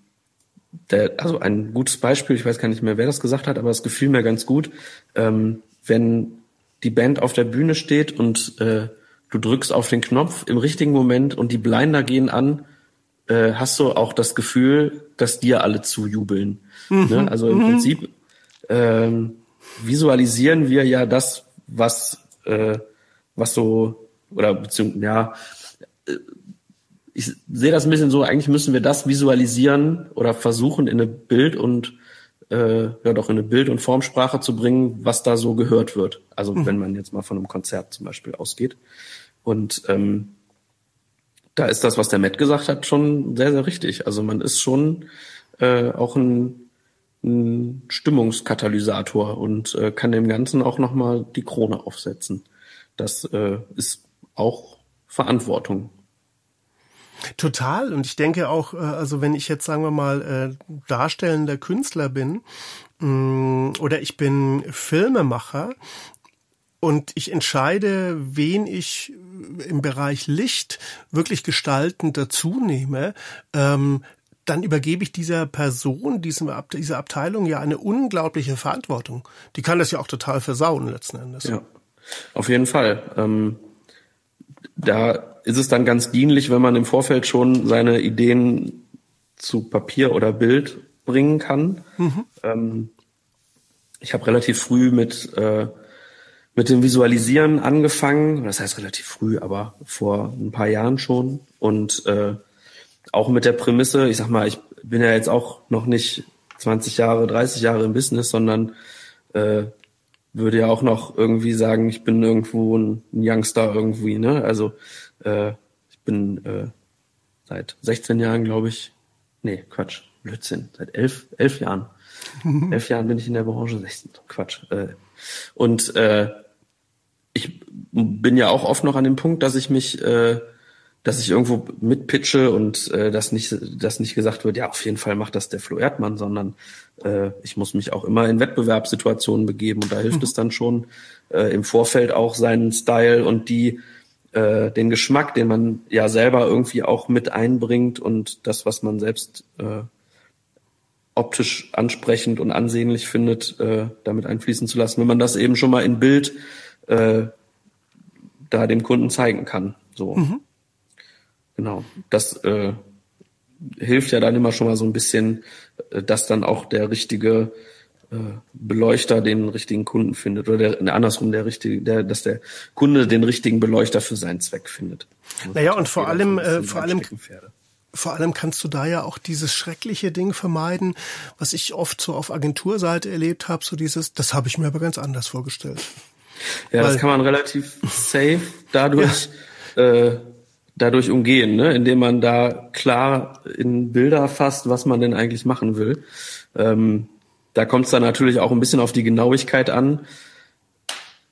der, also ein gutes Beispiel, ich weiß gar nicht mehr, wer das gesagt hat, aber es gefiel mir ganz gut, ähm, wenn die Band auf der Bühne steht und äh, du drückst auf den Knopf im richtigen Moment und die Blinder gehen an, äh, hast du auch das Gefühl, dass dir alle zujubeln. Mhm. Ne? Also im mhm. Prinzip ähm, visualisieren wir ja das, was, äh, was so, oder beziehungsweise, ja, äh, ich sehe das ein bisschen so, eigentlich müssen wir das visualisieren oder versuchen in eine Bild- und äh, ja doch in eine Bild- und Formsprache zu bringen, was da so gehört wird. Also mhm. wenn man jetzt mal von einem Konzert zum Beispiel ausgeht. Und ähm, da ist das, was der Matt gesagt hat, schon sehr, sehr richtig. Also man ist schon äh, auch ein, ein Stimmungskatalysator und äh, kann dem Ganzen auch nochmal die Krone aufsetzen. Das äh, ist auch Verantwortung. Total. Und ich denke auch, äh, also wenn ich jetzt, sagen wir mal, äh, darstellender Künstler bin mm, oder ich bin Filmemacher und ich entscheide, wen ich im Bereich Licht wirklich gestaltend dazu nehme, ähm, dann übergebe ich dieser Person, diesem, dieser Abteilung ja eine unglaubliche Verantwortung. Die kann das ja auch total versauen letzten Endes. Ja, auf jeden Fall. Ähm, da ist es dann ganz dienlich, wenn man im Vorfeld schon seine Ideen zu Papier oder Bild bringen kann. Mhm. Ähm, ich habe relativ früh mit äh, mit dem Visualisieren angefangen. Das heißt relativ früh, aber vor ein paar Jahren schon. Und äh, auch mit der Prämisse, ich sag mal, ich bin ja jetzt auch noch nicht 20 Jahre, 30 Jahre im Business, sondern äh, würde ja auch noch irgendwie sagen, ich bin irgendwo ein, Youngster irgendwie, ne? Also äh, ich bin äh, seit 16 Jahren, glaube ich, nee, Quatsch, Blödsinn, seit elf, elf Jahren. elf Jahren bin ich in der Branche, 16, Quatsch. Äh, und äh, ich bin ja auch oft noch an dem Punkt, dass ich mich, äh, dass ich irgendwo mitpitche und äh, dass nicht, dass nicht gesagt wird, ja, auf jeden Fall macht das der Flo Erdmann, sondern äh, ich muss mich auch immer in Wettbewerbssituationen begeben und da hilft mhm. es dann schon äh, im Vorfeld auch seinen Style und die äh, den Geschmack, den man ja selber irgendwie auch mit einbringt und das, was man selbst äh, optisch ansprechend und ansehnlich findet, äh, damit einfließen zu lassen. Wenn man das eben schon mal in Bild äh, da dem Kunden zeigen kann. So. Mhm. Genau. Das äh, hilft ja dann immer schon mal so ein bisschen, äh, dass dann auch der richtige äh, Beleuchter den richtigen Kunden findet oder der, andersrum der richtige, der, dass der Kunde den richtigen Beleuchter für seinen Zweck findet. Naja, und vor allem, äh, vor allem, vor allem kannst du da ja auch dieses schreckliche Ding vermeiden, was ich oft so auf Agenturseite erlebt habe, so dieses, das habe ich mir aber ganz anders vorgestellt. Ja, Weil, das kann man relativ safe dadurch, ja. äh, dadurch umgehen, ne? indem man da klar in Bilder fasst, was man denn eigentlich machen will. Ähm, da kommt es dann natürlich auch ein bisschen auf die Genauigkeit an.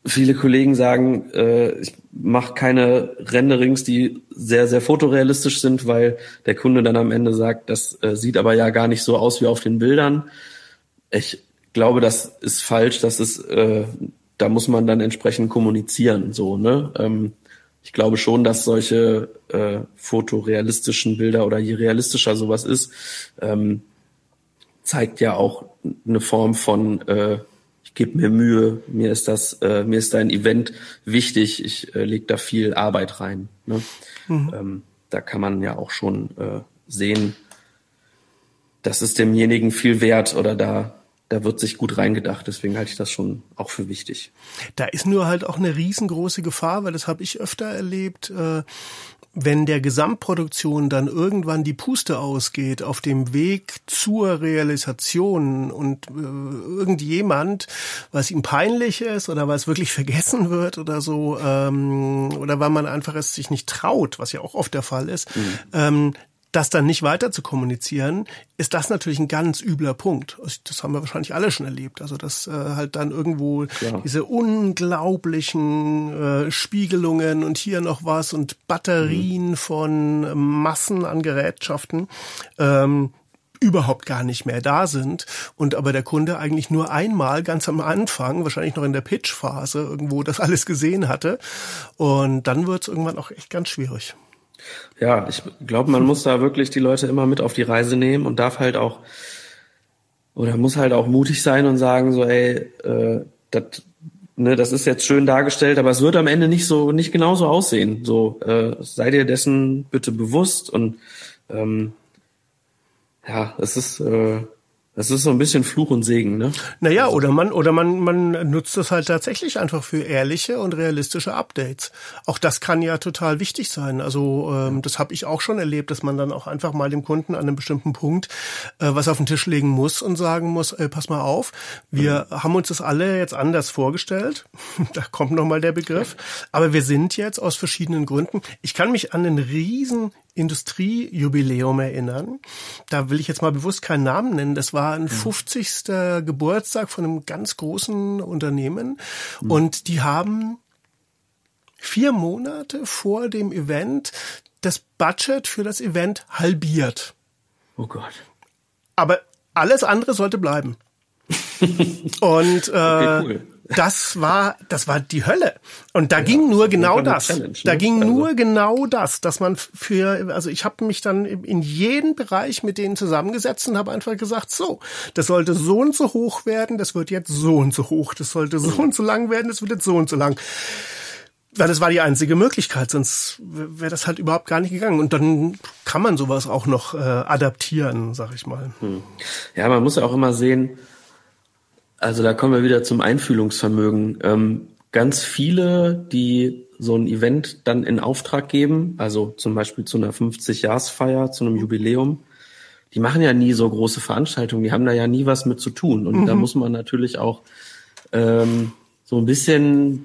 Viele Kollegen sagen, äh, ich mache keine Renderings, die sehr, sehr fotorealistisch sind, weil der Kunde dann am Ende sagt, das äh, sieht aber ja gar nicht so aus wie auf den Bildern. Ich glaube, das ist falsch. Das ist äh, da muss man dann entsprechend kommunizieren. So, ne? Ähm, ich glaube schon, dass solche äh, fotorealistischen Bilder oder je realistischer sowas ist, ähm, zeigt ja auch eine Form von äh, ich gebe mir Mühe, mir ist das, äh, mir ist dein Event wichtig, ich äh, lege da viel Arbeit rein. Ne? Mhm. Ähm, da kann man ja auch schon äh, sehen, das ist demjenigen viel wert oder da da wird sich gut reingedacht. Deswegen halte ich das schon auch für wichtig. Da ist nur halt auch eine riesengroße Gefahr, weil das habe ich öfter erlebt. Äh, wenn der Gesamtproduktion dann irgendwann die Puste ausgeht auf dem Weg zur Realisation und äh, irgendjemand, was ihm peinlich ist oder was wirklich vergessen wird oder so, ähm, oder weil man einfach es sich nicht traut, was ja auch oft der Fall ist, mhm. ähm, das dann nicht weiter zu kommunizieren, ist das natürlich ein ganz übler Punkt. Also das haben wir wahrscheinlich alle schon erlebt. Also dass äh, halt dann irgendwo ja. diese unglaublichen äh, Spiegelungen und hier noch was und Batterien mhm. von Massen an Gerätschaften ähm, überhaupt gar nicht mehr da sind und aber der Kunde eigentlich nur einmal ganz am Anfang, wahrscheinlich noch in der Pitch-Phase irgendwo das alles gesehen hatte und dann wird es irgendwann auch echt ganz schwierig. Ja, ich glaube, man muss da wirklich die Leute immer mit auf die Reise nehmen und darf halt auch oder muss halt auch mutig sein und sagen so, ey, äh, das ne, das ist jetzt schön dargestellt, aber es wird am Ende nicht so, nicht genauso aussehen. So, äh, sei dir dessen bitte bewusst und ähm, ja, es ist, äh, das ist so ein bisschen Fluch und Segen, ne? Naja, also. oder man, oder man, man nutzt das halt tatsächlich einfach für ehrliche und realistische Updates. Auch das kann ja total wichtig sein. Also ähm, das habe ich auch schon erlebt, dass man dann auch einfach mal dem Kunden an einem bestimmten Punkt äh, was auf den Tisch legen muss und sagen muss, äh, pass mal auf, wir mhm. haben uns das alle jetzt anders vorgestellt. da kommt nochmal der Begriff. Aber wir sind jetzt aus verschiedenen Gründen. Ich kann mich an einen riesen Industriejubiläum erinnern. Da will ich jetzt mal bewusst keinen Namen nennen. Das war ein 50. Mhm. Geburtstag von einem ganz großen Unternehmen. Mhm. Und die haben vier Monate vor dem Event das Budget für das Event halbiert. Oh Gott. Aber alles andere sollte bleiben. Und äh, okay, cool das war, das war die Hölle. Und da ja, ging nur genau das. Ne? Da ging also. nur genau das, dass man für, also ich habe mich dann in jeden Bereich mit denen zusammengesetzt und habe einfach gesagt, so, das sollte so und so hoch werden, das wird jetzt so und so hoch, das sollte so und so lang werden, das wird jetzt so und so lang. Weil das war die einzige Möglichkeit, sonst wäre das halt überhaupt gar nicht gegangen. Und dann kann man sowas auch noch äh, adaptieren, sag ich mal. Hm. Ja, man muss ja auch immer sehen, also da kommen wir wieder zum Einfühlungsvermögen. Ähm, ganz viele, die so ein Event dann in Auftrag geben, also zum Beispiel zu einer 50-Jahresfeier, zu einem Jubiläum, die machen ja nie so große Veranstaltungen, die haben da ja nie was mit zu tun. Und mhm. da muss man natürlich auch ähm, so ein bisschen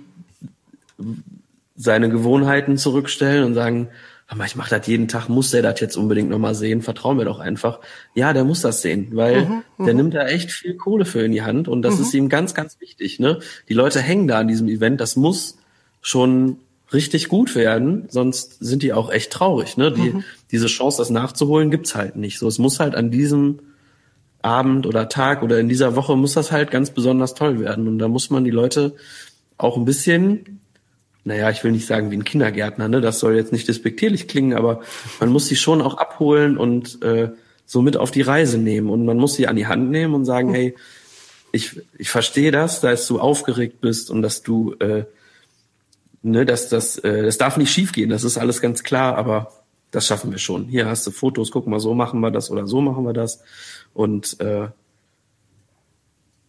seine Gewohnheiten zurückstellen und sagen, aber ich mache das jeden Tag, muss der das jetzt unbedingt nochmal sehen, vertrau mir doch einfach. Ja, der muss das sehen, weil mhm, mhm. der nimmt da echt viel Kohle für in die Hand und das mhm. ist ihm ganz, ganz wichtig. Ne? Die Leute hängen da an diesem Event, das muss schon richtig gut werden, sonst sind die auch echt traurig. Ne? Die, mhm. Diese Chance, das nachzuholen, gibt's halt nicht. So, es muss halt an diesem Abend oder Tag oder in dieser Woche muss das halt ganz besonders toll werden. Und da muss man die Leute auch ein bisschen naja, ich will nicht sagen wie ein Kindergärtner, ne? Das soll jetzt nicht despektierlich klingen, aber man muss sie schon auch abholen und äh, so mit auf die Reise nehmen. Und man muss sie an die Hand nehmen und sagen, hey, ich, ich verstehe das, dass du aufgeregt bist und dass du, äh, ne, dass das, äh, das darf nicht schiefgehen, das ist alles ganz klar, aber das schaffen wir schon. Hier hast du Fotos, guck mal, so machen wir das oder so machen wir das. Und äh,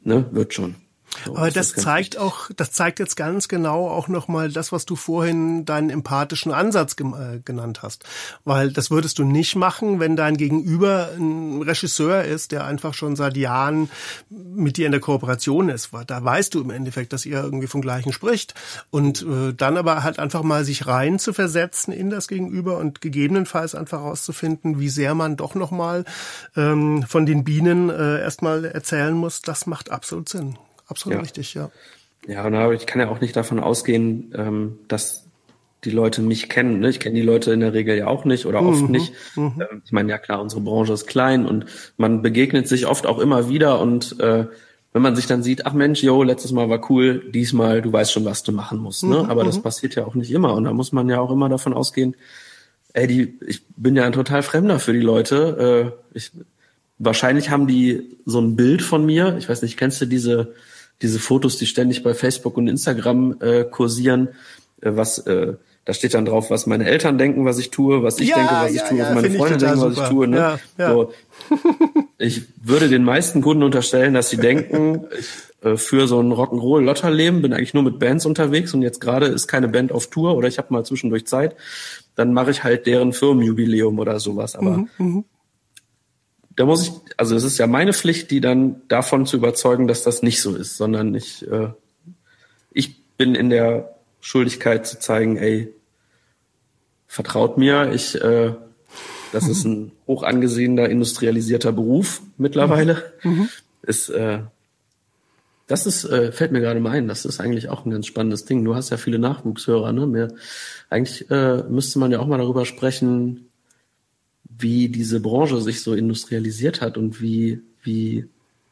ne, wird schon. So, Aber das, das zeigt auch, das zeigt jetzt ganz genau auch nochmal das, was du vorhin deinen empathischen Ansatz ge äh, genannt hast. Weil das würdest du nicht machen, wenn dein Gegenüber ein Regisseur ist, der einfach schon seit Jahren mit dir in der Kooperation ist. Weil da weißt du im Endeffekt, dass ihr irgendwie vom Gleichen spricht. Und äh, dann aber halt einfach mal sich rein zu versetzen in das Gegenüber und gegebenenfalls einfach herauszufinden, wie sehr man doch nochmal ähm, von den Bienen äh, erstmal erzählen muss, das macht absolut Sinn absolut ja. richtig, ja. Ja, und ich kann ja auch nicht davon ausgehen, ähm, dass die Leute mich kennen. Ne? Ich kenne die Leute in der Regel ja auch nicht oder oft mhm, nicht. Mhm. Ähm, ich meine, ja klar, unsere Branche ist klein und man begegnet sich oft auch immer wieder und äh, wenn man sich dann sieht, ach Mensch, yo, letztes Mal war cool, diesmal, du weißt schon, was du machen musst. Ne? Mhm, Aber das mhm. passiert ja auch nicht immer und da muss man ja auch immer davon ausgehen, ey, die, ich bin ja ein total Fremder für die Leute. Äh, ich, wahrscheinlich haben die so ein Bild von mir. Ich weiß nicht, kennst du diese diese Fotos, die ständig bei Facebook und Instagram äh, kursieren, äh, was äh, da steht dann drauf, was meine Eltern denken, was ich tue, was ich ja, denke, was ja, ich tue, ja, was meine Freunde denken, super. was ich tue. Ne? Ja, ja. So, ich würde den meisten Kunden unterstellen, dass sie denken, ich äh, für so ein Rock'n'Roll-Lotterleben bin eigentlich nur mit Bands unterwegs und jetzt gerade ist keine Band auf Tour oder ich habe mal zwischendurch Zeit, dann mache ich halt deren Firmenjubiläum oder sowas. Aber mhm, mhm da muss ich, also es ist ja meine Pflicht, die dann davon zu überzeugen, dass das nicht so ist, sondern ich, äh, ich bin in der Schuldigkeit zu zeigen, ey, vertraut mir, ich, äh, das ist ein hoch angesehener, industrialisierter Beruf mittlerweile. Mhm. mhm. Ist, äh, das ist, äh, fällt mir gerade mal ein, das ist eigentlich auch ein ganz spannendes Ding. Du hast ja viele Nachwuchshörer, ne? Mehr, eigentlich äh, müsste man ja auch mal darüber sprechen, wie diese Branche sich so industrialisiert hat und wie, wie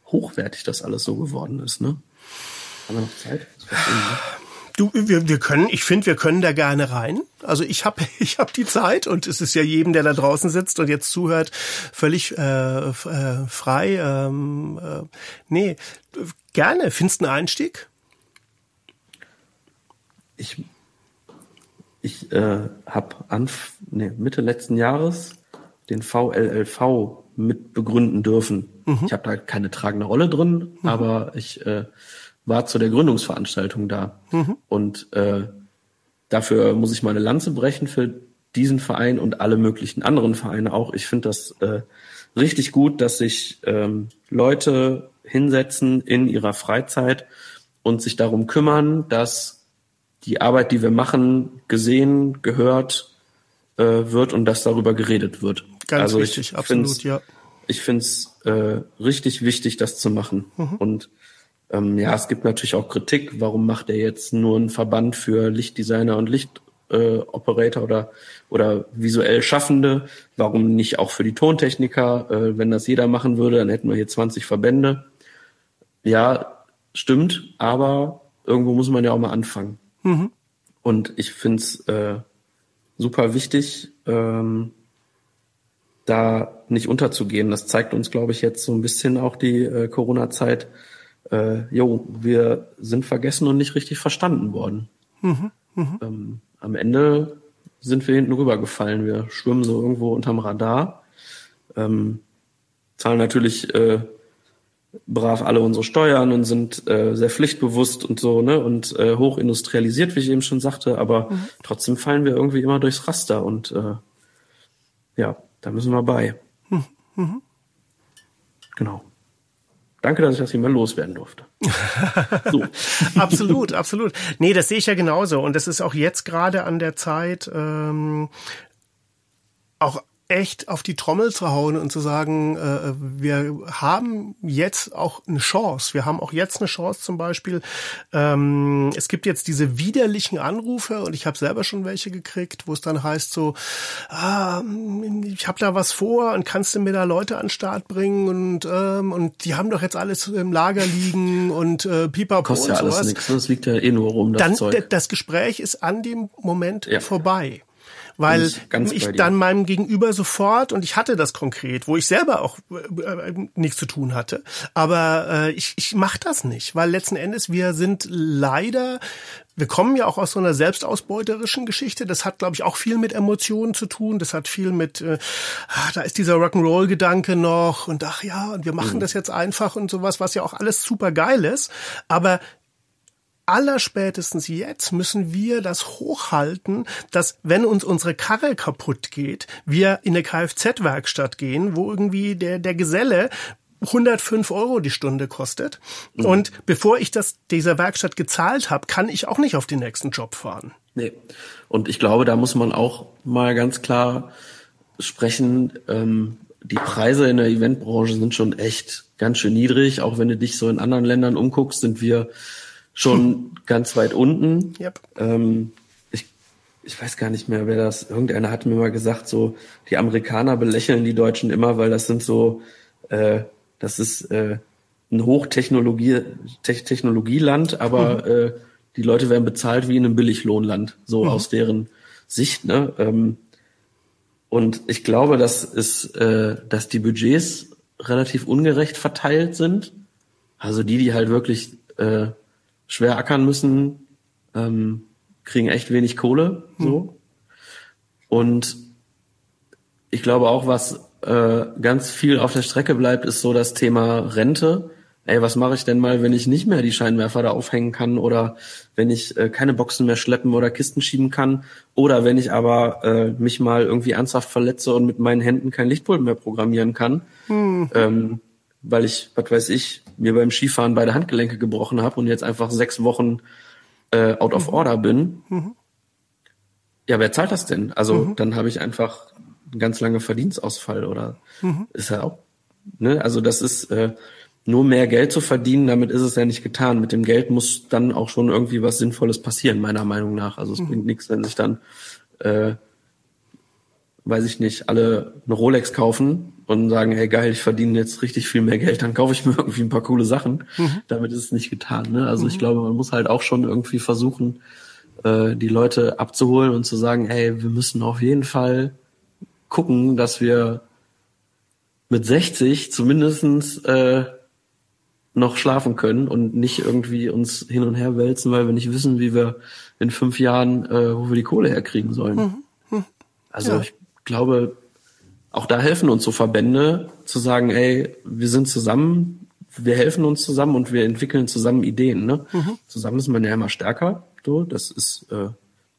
hochwertig das alles so geworden ist. Ne? Haben wir noch Zeit? Du, wir, wir können, ich finde, wir können da gerne rein. Also ich habe ich hab die Zeit und es ist ja jedem, der da draußen sitzt und jetzt zuhört, völlig äh, äh, frei. Ähm, äh, nee, gerne. Findest du einen Einstieg? ich ich äh, habe nee, Mitte letzten Jahres den VLLV mit begründen dürfen. Mhm. Ich habe da keine tragende Rolle drin, mhm. aber ich äh, war zu der Gründungsveranstaltung da. Mhm. Und äh, dafür muss ich meine Lanze brechen für diesen Verein und alle möglichen anderen Vereine auch. Ich finde das äh, richtig gut, dass sich ähm, Leute hinsetzen in ihrer Freizeit und sich darum kümmern, dass die Arbeit, die wir machen, gesehen, gehört äh, wird und dass darüber geredet wird. Ganz also wichtig, absolut, ja. Ich finde es äh, richtig wichtig, das zu machen. Mhm. Und ähm, ja, es gibt natürlich auch Kritik. Warum macht er jetzt nur einen Verband für Lichtdesigner und Lichtoperator äh, oder oder visuell Schaffende? Warum nicht auch für die Tontechniker? Äh, wenn das jeder machen würde, dann hätten wir hier 20 Verbände. Ja, stimmt, aber irgendwo muss man ja auch mal anfangen. Mhm. Und ich finde es äh, super wichtig, ähm, da nicht unterzugehen. Das zeigt uns, glaube ich, jetzt so ein bisschen auch die äh, Corona-Zeit. Äh, jo, wir sind vergessen und nicht richtig verstanden worden. Mhm, mh. ähm, am Ende sind wir hinten rübergefallen. Wir schwimmen so irgendwo unterm Radar, ähm, zahlen natürlich äh, brav alle unsere Steuern und sind äh, sehr pflichtbewusst und so, ne, und äh, hoch industrialisiert, wie ich eben schon sagte, aber mhm. trotzdem fallen wir irgendwie immer durchs Raster und äh, ja, da müssen wir bei. Mhm. mhm. Genau. Danke, dass ich das hier mal loswerden durfte. So. absolut, absolut. Nee, das sehe ich ja genauso. Und das ist auch jetzt gerade an der Zeit, ähm, auch echt auf die Trommel zu hauen und zu sagen, äh, wir haben jetzt auch eine Chance. Wir haben auch jetzt eine Chance zum Beispiel. Ähm, es gibt jetzt diese widerlichen Anrufe und ich habe selber schon welche gekriegt, wo es dann heißt so, ah, ich habe da was vor und kannst du mir da Leute an den Start bringen und ähm, und die haben doch jetzt alles im Lager liegen und äh, pipapo Kostet ja alles nichts, das liegt ja eh nur rum, das dann, Zeug. Das Gespräch ist an dem Moment ja. vorbei weil ich, ich dann meinem Gegenüber sofort und ich hatte das konkret, wo ich selber auch äh, äh, nichts zu tun hatte, aber äh, ich, ich mache das nicht, weil letzten Endes wir sind leider wir kommen ja auch aus so einer selbstausbeuterischen Geschichte. Das hat, glaube ich, auch viel mit Emotionen zu tun. Das hat viel mit, äh, ach, da ist dieser Rock'n'Roll-Gedanke noch und ach ja, und wir machen mhm. das jetzt einfach und sowas, was ja auch alles super geil ist. Aber allerspätestens jetzt müssen wir das hochhalten, dass wenn uns unsere Karre kaputt geht, wir in eine Kfz-Werkstatt gehen, wo irgendwie der, der Geselle 105 Euro die Stunde kostet. Mhm. Und bevor ich das dieser Werkstatt gezahlt habe, kann ich auch nicht auf den nächsten Job fahren. Nee. Und ich glaube, da muss man auch mal ganz klar sprechen. Ähm, die Preise in der Eventbranche sind schon echt ganz schön niedrig. Auch wenn du dich so in anderen Ländern umguckst, sind wir schon ganz weit unten. Yep. Ähm, ich, ich weiß gar nicht mehr, wer das, irgendeiner hat mir mal gesagt, so, die Amerikaner belächeln die Deutschen immer, weil das sind so, äh, das ist äh, ein Hochtechnologie, Te Technologieland, aber mhm. äh, die Leute werden bezahlt wie in einem Billiglohnland, so mhm. aus deren Sicht, ne? Ähm, und ich glaube, dass ist, äh, dass die Budgets relativ ungerecht verteilt sind. Also die, die halt wirklich äh, schwer ackern müssen, ähm, kriegen echt wenig Kohle. So. Mhm. Und ich glaube auch, was äh, ganz viel auf der Strecke bleibt, ist so das Thema Rente. Ey, was mache ich denn mal, wenn ich nicht mehr die Scheinwerfer da aufhängen kann oder wenn ich äh, keine Boxen mehr schleppen oder Kisten schieben kann oder wenn ich aber äh, mich mal irgendwie ernsthaft verletze und mit meinen Händen kein Lichtpult mehr programmieren kann. Mhm. Ähm, weil ich, was weiß ich, mir beim Skifahren beide Handgelenke gebrochen habe und jetzt einfach sechs Wochen äh, out of mhm. order bin. Mhm. Ja, wer zahlt das denn? Also mhm. dann habe ich einfach einen ganz lange Verdienstausfall oder mhm. ist ja auch, ne? Also das ist äh, nur mehr Geld zu verdienen, damit ist es ja nicht getan. Mit dem Geld muss dann auch schon irgendwie was Sinnvolles passieren, meiner Meinung nach. Also es mhm. bringt nichts, wenn sich dann äh, weiß ich nicht, alle eine Rolex kaufen und sagen, hey geil, ich verdiene jetzt richtig viel mehr Geld, dann kaufe ich mir irgendwie ein paar coole Sachen. Mhm. Damit ist es nicht getan. Ne? Also mhm. ich glaube, man muss halt auch schon irgendwie versuchen, äh, die Leute abzuholen und zu sagen, hey, wir müssen auf jeden Fall gucken, dass wir mit 60 zumindestens äh, noch schlafen können und nicht irgendwie uns hin und her wälzen, weil wir nicht wissen, wie wir in fünf Jahren, äh, wo wir die Kohle herkriegen sollen. Mhm. Mhm. Also ja. ich glaube, auch da helfen uns so Verbände zu sagen, ey, wir sind zusammen, wir helfen uns zusammen und wir entwickeln zusammen Ideen. Ne? Mhm. Zusammen ist man ja immer stärker. So, das ist äh,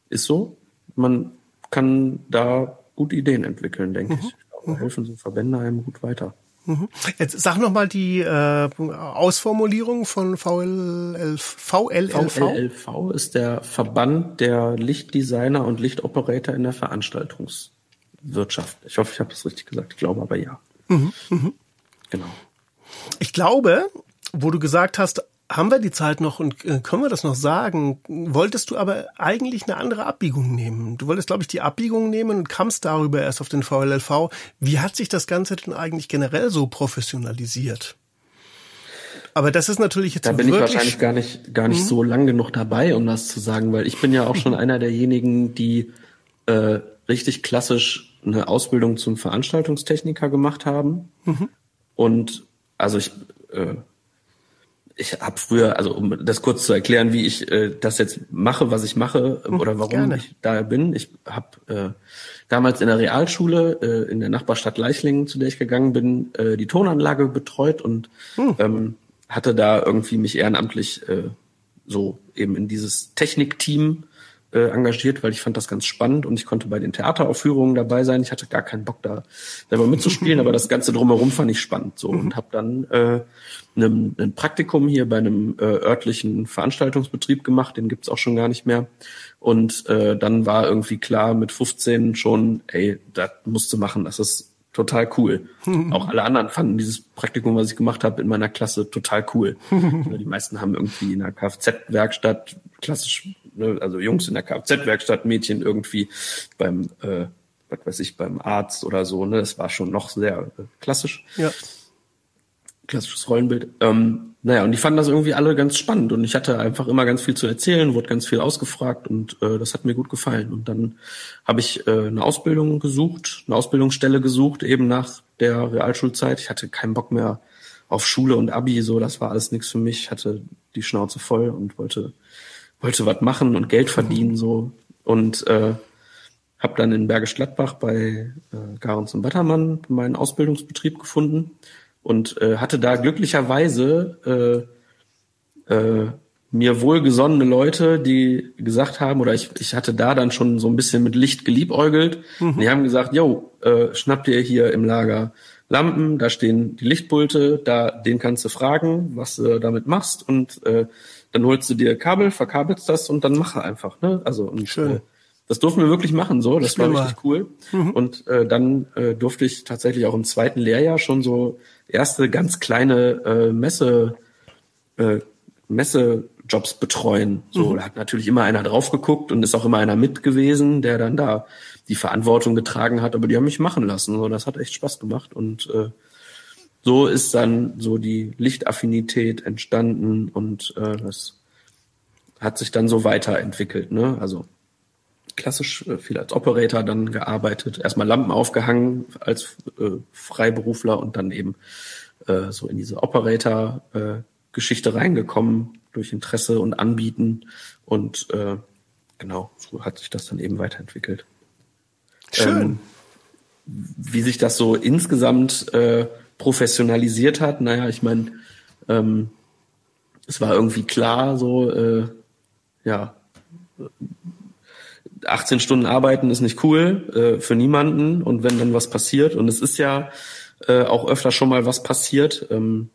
ist so. Man kann da gut Ideen entwickeln, denke mhm. ich. Da helfen so Verbände einem gut weiter. Mhm. Jetzt sag noch mal die äh, Ausformulierung von VLLV. VLLV. VLLV ist der Verband der Lichtdesigner und Lichtoperator in der Veranstaltungswirtschaft. Ich hoffe, ich habe das richtig gesagt. Ich glaube aber ja. Mhm. Mhm. Genau. Ich glaube, wo du gesagt hast, haben wir die Zeit noch und äh, können wir das noch sagen? Wolltest du aber eigentlich eine andere Abbiegung nehmen? Du wolltest, glaube ich, die Abbiegung nehmen und kamst darüber erst auf den VLLV. Wie hat sich das Ganze denn eigentlich generell so professionalisiert? Aber das ist natürlich jetzt Da bin ich wahrscheinlich gar nicht, gar nicht mhm. so lang genug dabei, um das zu sagen, weil ich bin ja auch schon einer derjenigen, die äh, richtig klassisch eine Ausbildung zum Veranstaltungstechniker gemacht haben. Mhm. Und also ich äh, ich habe früher, also um das kurz zu erklären, wie ich äh, das jetzt mache, was ich mache hm, oder warum Gerne. ich da bin. Ich habe äh, damals in der Realschule äh, in der Nachbarstadt Leichlingen, zu der ich gegangen bin, äh, die Tonanlage betreut und hm. ähm, hatte da irgendwie mich ehrenamtlich äh, so eben in dieses Technikteam äh, engagiert, weil ich fand das ganz spannend und ich konnte bei den Theateraufführungen dabei sein. Ich hatte gar keinen Bock da selber mitzuspielen, aber das Ganze drumherum fand ich spannend so und habe dann äh, ein, ein Praktikum hier bei einem äh, örtlichen Veranstaltungsbetrieb gemacht, den gibt's auch schon gar nicht mehr. Und äh, dann war irgendwie klar mit 15 schon, ey, das musst du machen, das ist total cool. Auch alle anderen fanden dieses Praktikum, was ich gemacht habe in meiner Klasse, total cool. Die meisten haben irgendwie in der Kfz-Werkstatt klassisch ne, also Jungs in der Kfz-Werkstatt, Mädchen irgendwie beim, äh, was weiß ich, beim Arzt oder so, ne? Das war schon noch sehr äh, klassisch. Ja. Klassisches Rollenbild. Ähm, naja, und die fanden das irgendwie alle ganz spannend. Und ich hatte einfach immer ganz viel zu erzählen, wurde ganz viel ausgefragt und äh, das hat mir gut gefallen. Und dann habe ich äh, eine Ausbildung gesucht, eine Ausbildungsstelle gesucht, eben nach der Realschulzeit. Ich hatte keinen Bock mehr auf Schule und Abi, so, das war alles nichts für mich, ich hatte die Schnauze voll und wollte wollte was machen und Geld verdienen so. Und äh, habe dann in Bergisch Gladbach bei äh, Garens und Battermann meinen Ausbildungsbetrieb gefunden und äh, hatte da glücklicherweise äh, äh, mir wohlgesonnene Leute, die gesagt haben, oder ich, ich hatte da dann schon so ein bisschen mit Licht geliebäugelt. Mhm. Die haben gesagt, yo, äh, schnapp dir hier im Lager Lampen, da stehen die Lichtpulte, da den kannst du fragen, was du damit machst und äh, dann holst du dir Kabel, verkabelst das und dann mache einfach. Ne? Also und, Schön. Äh, das durften wir wirklich machen, so. Das war richtig cool. Mhm. Und äh, dann äh, durfte ich tatsächlich auch im zweiten Lehrjahr schon so erste ganz kleine äh, Messe, äh, Messejobs betreuen. So, mhm. da hat natürlich immer einer drauf geguckt und ist auch immer einer mit gewesen, der dann da die Verantwortung getragen hat, aber die haben mich machen lassen. So, das hat echt Spaß gemacht und äh, so ist dann so die Lichtaffinität entstanden und äh, das hat sich dann so weiterentwickelt. Ne? Also klassisch äh, viel als Operator dann gearbeitet, erstmal Lampen aufgehangen als äh, Freiberufler und dann eben äh, so in diese Operator-Geschichte reingekommen durch Interesse und Anbieten und äh, genau, so hat sich das dann eben weiterentwickelt. Schön. Ähm, wie sich das so insgesamt äh, professionalisiert hat. Naja, ich meine, ähm, es war irgendwie klar, so, äh, ja, 18 Stunden arbeiten ist nicht cool äh, für niemanden und wenn dann was passiert und es ist ja äh, auch öfter schon mal was passiert, ähm,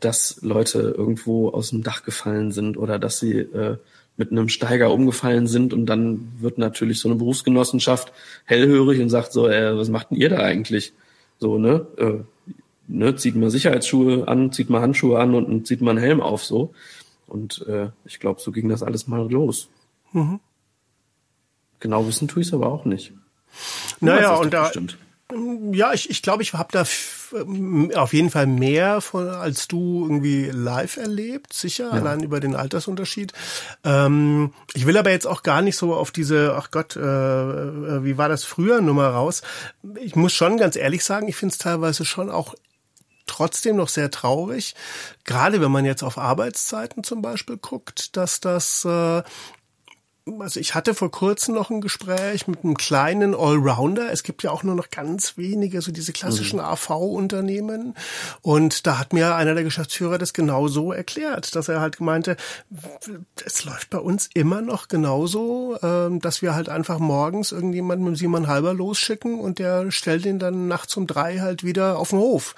dass Leute irgendwo aus dem Dach gefallen sind oder dass sie äh, mit einem Steiger umgefallen sind und dann wird natürlich so eine Berufsgenossenschaft hellhörig und sagt so, äh, was macht denn ihr da eigentlich? So, ne? Äh, ne, zieht man Sicherheitsschuhe an, zieht man Handschuhe an und zieht man einen Helm auf so. Und äh, ich glaube, so ging das alles mal los. Mhm. Genau wissen tue ich es aber auch nicht. Naja, und da, bestimmt. Ja, ich, ich glaube, ich habe da auf jeden Fall mehr von, als du irgendwie live erlebt, sicher, ja. allein über den Altersunterschied. Ähm, ich will aber jetzt auch gar nicht so auf diese, ach Gott, äh, äh wie war das früher Nummer raus. Ich muss schon ganz ehrlich sagen, ich finde es teilweise schon auch trotzdem noch sehr traurig, gerade wenn man jetzt auf Arbeitszeiten zum Beispiel guckt, dass das äh, also ich hatte vor kurzem noch ein Gespräch mit einem kleinen Allrounder. Es gibt ja auch nur noch ganz wenige, so diese klassischen mhm. AV-Unternehmen. Und da hat mir einer der Geschäftsführer das genau so erklärt, dass er halt meinte, es läuft bei uns immer noch genauso, ähm, dass wir halt einfach morgens irgendjemanden mit Simon Halber losschicken und der stellt ihn dann nachts um drei halt wieder auf den Hof.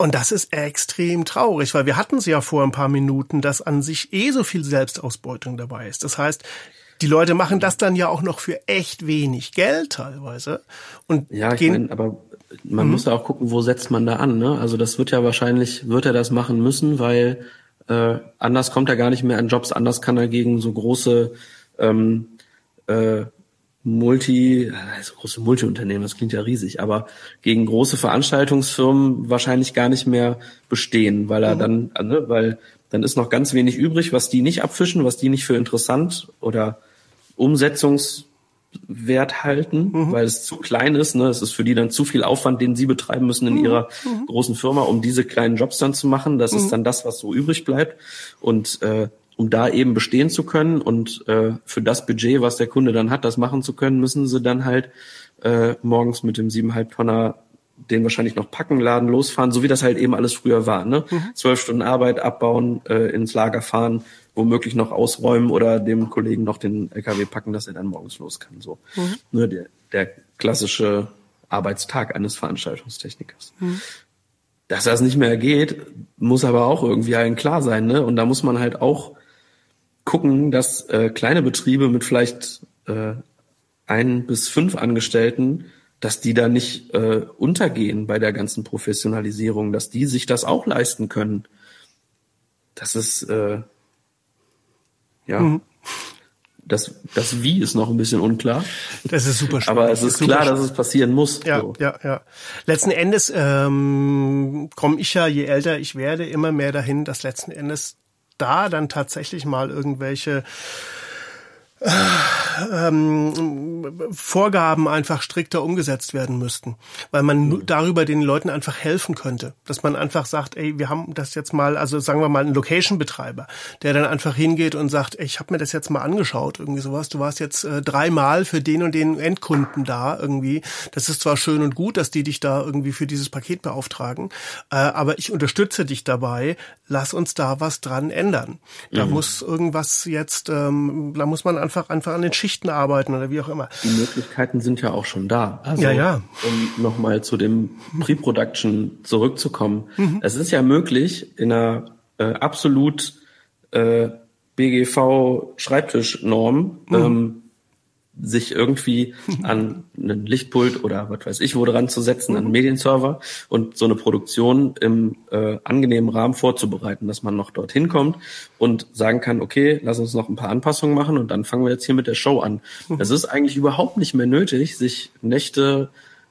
Und das ist extrem traurig, weil wir hatten es ja vor ein paar Minuten, dass an sich eh so viel Selbstausbeutung dabei ist. Das heißt, die Leute machen das dann ja auch noch für echt wenig Geld teilweise. Und ja, ich meine, aber man mhm. muss ja auch gucken, wo setzt man da an. Ne? Also das wird ja wahrscheinlich, wird er das machen müssen, weil äh, anders kommt er gar nicht mehr an Jobs, anders kann er gegen so große ähm, äh, Multi, also große Multiunternehmen, das klingt ja riesig, aber gegen große Veranstaltungsfirmen wahrscheinlich gar nicht mehr bestehen, weil er mhm. dann, ne, weil dann ist noch ganz wenig übrig, was die nicht abfischen, was die nicht für interessant oder Umsetzungswert halten, mhm. weil es zu klein ist. Ne? Es ist für die dann zu viel Aufwand, den sie betreiben müssen in mhm. ihrer mhm. großen Firma, um diese kleinen Jobs dann zu machen. Das ist mhm. dann das, was so übrig bleibt. Und äh, um da eben bestehen zu können und äh, für das Budget, was der Kunde dann hat, das machen zu können, müssen sie dann halt äh, morgens mit dem 7,5 Tonner den wahrscheinlich noch packen, laden, losfahren, so wie das halt eben alles früher war. Ne? Mhm. Zwölf Stunden Arbeit abbauen, äh, ins Lager fahren, womöglich noch ausräumen oder dem Kollegen noch den LKW packen, dass er dann morgens los kann. So, mhm. ne, der, der klassische Arbeitstag eines Veranstaltungstechnikers. Mhm. Dass das nicht mehr geht, muss aber auch irgendwie allen klar sein. Ne? Und da muss man halt auch gucken, dass äh, kleine Betriebe mit vielleicht äh, ein bis fünf Angestellten, dass die da nicht äh, untergehen bei der ganzen Professionalisierung, dass die sich das auch leisten können. Das ist äh, ja mhm. das das Wie ist noch ein bisschen unklar. Das ist super spannend. Aber es ist, ist klar, dass es passieren muss. Ja, so. ja, ja. Letzten Endes ähm, komme ich ja, je älter ich werde, immer mehr dahin, dass letzten Endes da dann tatsächlich mal irgendwelche ähm, Vorgaben einfach strikter umgesetzt werden müssten, weil man mhm. darüber den Leuten einfach helfen könnte, dass man einfach sagt, ey, wir haben das jetzt mal, also sagen wir mal einen Location-Betreiber, der dann einfach hingeht und sagt, ey, ich habe mir das jetzt mal angeschaut, irgendwie sowas, du warst jetzt äh, dreimal für den und den Endkunden da irgendwie, das ist zwar schön und gut, dass die dich da irgendwie für dieses Paket beauftragen, äh, aber ich unterstütze dich dabei, lass uns da was dran ändern. Da mhm. muss irgendwas jetzt, ähm, da muss man einfach einfach, einfach an den Schichten arbeiten oder wie auch immer. Die Möglichkeiten sind ja auch schon da. Also, ja, ja. Um nochmal zu dem Pre-Production zurückzukommen. Mhm. Es ist ja möglich, in einer äh, absolut äh, BGV-Schreibtischnorm mhm. ähm, sich irgendwie an einen Lichtpult oder was weiß ich wo dran zu setzen, an einen Medienserver und so eine Produktion im äh, angenehmen Rahmen vorzubereiten, dass man noch dorthin kommt und sagen kann, okay, lass uns noch ein paar Anpassungen machen und dann fangen wir jetzt hier mit der Show an. Es ist eigentlich überhaupt nicht mehr nötig, sich Nächte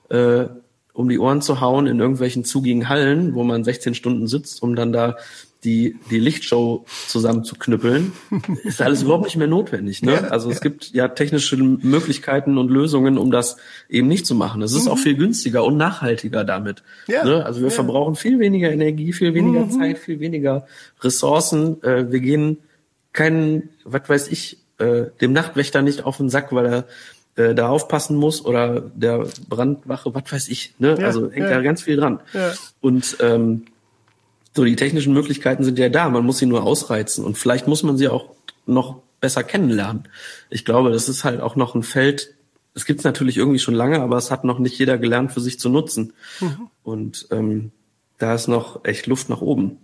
äh, um die Ohren zu hauen in irgendwelchen zugigen Hallen, wo man 16 Stunden sitzt, um dann da die, die Lichtshow zusammenzuknüppeln, ist alles überhaupt nicht mehr notwendig. Ne? Ja, also ja. es gibt ja technische Möglichkeiten und Lösungen, um das eben nicht zu machen. Es ist mhm. auch viel günstiger und nachhaltiger damit. Ja, ne? Also wir verbrauchen viel weniger Energie, viel weniger mhm. Zeit, viel weniger Ressourcen. Äh, wir gehen keinen, was weiß ich, äh, dem Nachtwächter nicht auf den Sack, weil er äh, da aufpassen muss oder der Brandwache, was weiß ich. Ne? also hängt da ganz viel dran. Und ähm, so, die technischen Möglichkeiten sind ja da, man muss sie nur ausreizen und vielleicht muss man sie auch noch besser kennenlernen. Ich glaube, das ist halt auch noch ein Feld, es gibt es natürlich irgendwie schon lange, aber es hat noch nicht jeder gelernt für sich zu nutzen. Mhm. Und ähm, da ist noch echt Luft nach oben.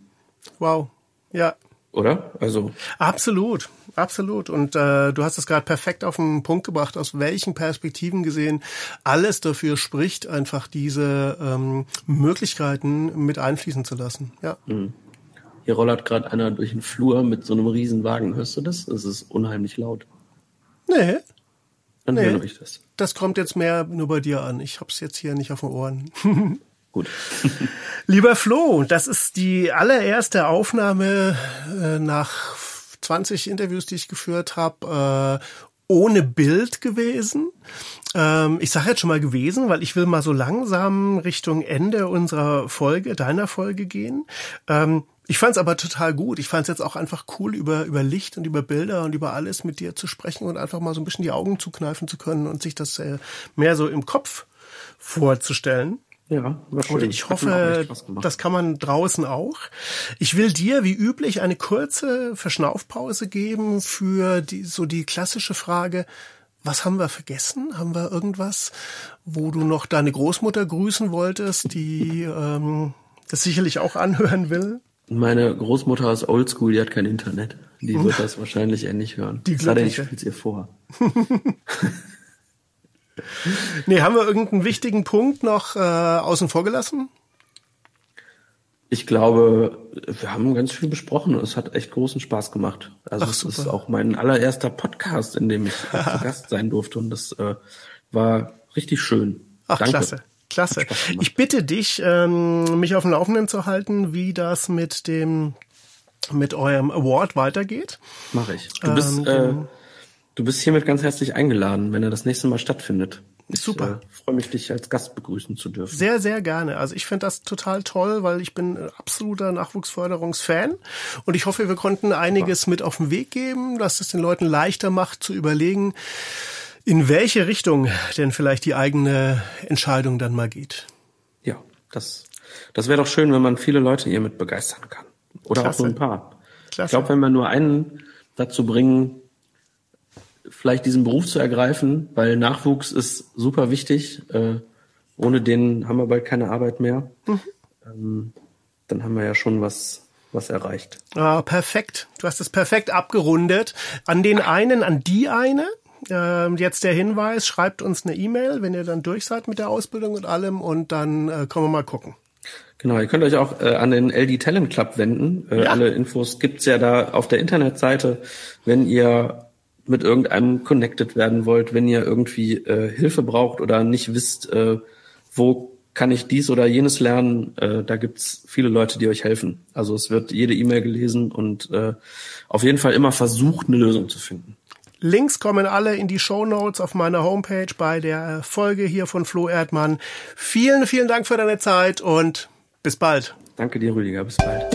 Wow. Ja, oder? Also absolut, absolut. Und äh, du hast es gerade perfekt auf den Punkt gebracht, aus welchen Perspektiven gesehen alles dafür spricht, einfach diese ähm, Möglichkeiten mit einfließen zu lassen. Ja. Mhm. Hier rollert gerade einer durch den Flur mit so einem riesen Wagen. Hörst du das? Es ist unheimlich laut. Nee. Dann nee. höre ich das. Das kommt jetzt mehr nur bei dir an. Ich hab's jetzt hier nicht auf den Ohren. Gut. Lieber Flo, das ist die allererste Aufnahme äh, nach 20 Interviews, die ich geführt habe. Äh, ohne Bild gewesen. Ähm, ich sage jetzt schon mal gewesen, weil ich will mal so langsam Richtung Ende unserer Folge, deiner Folge gehen. Ähm, ich fand es aber total gut. Ich fand es jetzt auch einfach cool, über, über Licht und über Bilder und über alles mit dir zu sprechen und einfach mal so ein bisschen die Augen zukneifen zu können und sich das äh, mehr so im Kopf vorzustellen. Ja, war schön. Und ich hoffe, das kann man draußen auch. Ich will dir wie üblich eine kurze Verschnaufpause geben für die, so die klassische Frage, was haben wir vergessen? Haben wir irgendwas, wo du noch deine Großmutter grüßen wolltest, die ähm, das sicherlich auch anhören will? Meine Großmutter ist oldschool, die hat kein Internet. Die wird das wahrscheinlich ähnlich hören. Die Gerade ich glückliche. spiel's ihr vor. Nee, haben wir irgendeinen wichtigen Punkt noch äh, außen vor gelassen? Ich glaube, wir haben ganz viel besprochen. Es hat echt großen Spaß gemacht. Also Ach, es ist auch mein allererster Podcast, in dem ich zu Gast sein durfte. Und das äh, war richtig schön. Ach, Danke. klasse. Klasse. Ich bitte dich, ähm, mich auf dem Laufenden zu halten, wie das mit dem mit eurem Award weitergeht. Mache ich. Du bist, Ähm, äh, du bist hiermit ganz herzlich eingeladen, wenn er das nächste Mal stattfindet. Ich, Super. Äh, freue mich, dich als Gast begrüßen zu dürfen. Sehr, sehr gerne. Also ich finde das total toll, weil ich bin ein absoluter Nachwuchsförderungsfan und ich hoffe, wir konnten einiges mit auf den Weg geben, dass es den Leuten leichter macht zu überlegen, in welche Richtung denn vielleicht die eigene Entscheidung dann mal geht. Ja, das, das wäre doch schön, wenn man viele Leute hiermit begeistern kann. Oder Klasse. auch nur ein paar. Klasse. Ich glaube, wenn wir nur einen dazu bringen, vielleicht diesen Beruf zu ergreifen, weil Nachwuchs ist super wichtig. Äh, ohne den haben wir bald keine Arbeit mehr. Mhm. Ähm, dann haben wir ja schon was, was erreicht. Ah, perfekt. Du hast es perfekt abgerundet. An den einen, an die eine. Ähm, jetzt der Hinweis, schreibt uns eine E-Mail, wenn ihr dann durch seid mit der Ausbildung und allem und dann äh, können wir mal gucken. Genau, ihr könnt euch auch äh, an den LD Talent Club wenden. Äh, Ja. Alle Infos gibt's ja da auf der Internetseite. Wenn ihr mit irgendeinem connected werden wollt, wenn ihr irgendwie äh, Hilfe braucht oder nicht wisst, äh, wo kann ich dies oder jenes lernen, äh, da gibt's viele Leute, die euch helfen. Also es wird jede E-Mail gelesen und äh, auf jeden Fall immer versucht, eine Lösung zu finden. Links kommen alle in die Show Notes auf meiner Homepage bei der Folge hier von Flo Erdmann. Vielen, vielen Dank für deine Zeit und bis bald. Danke dir, Rüdiger. Bis bald.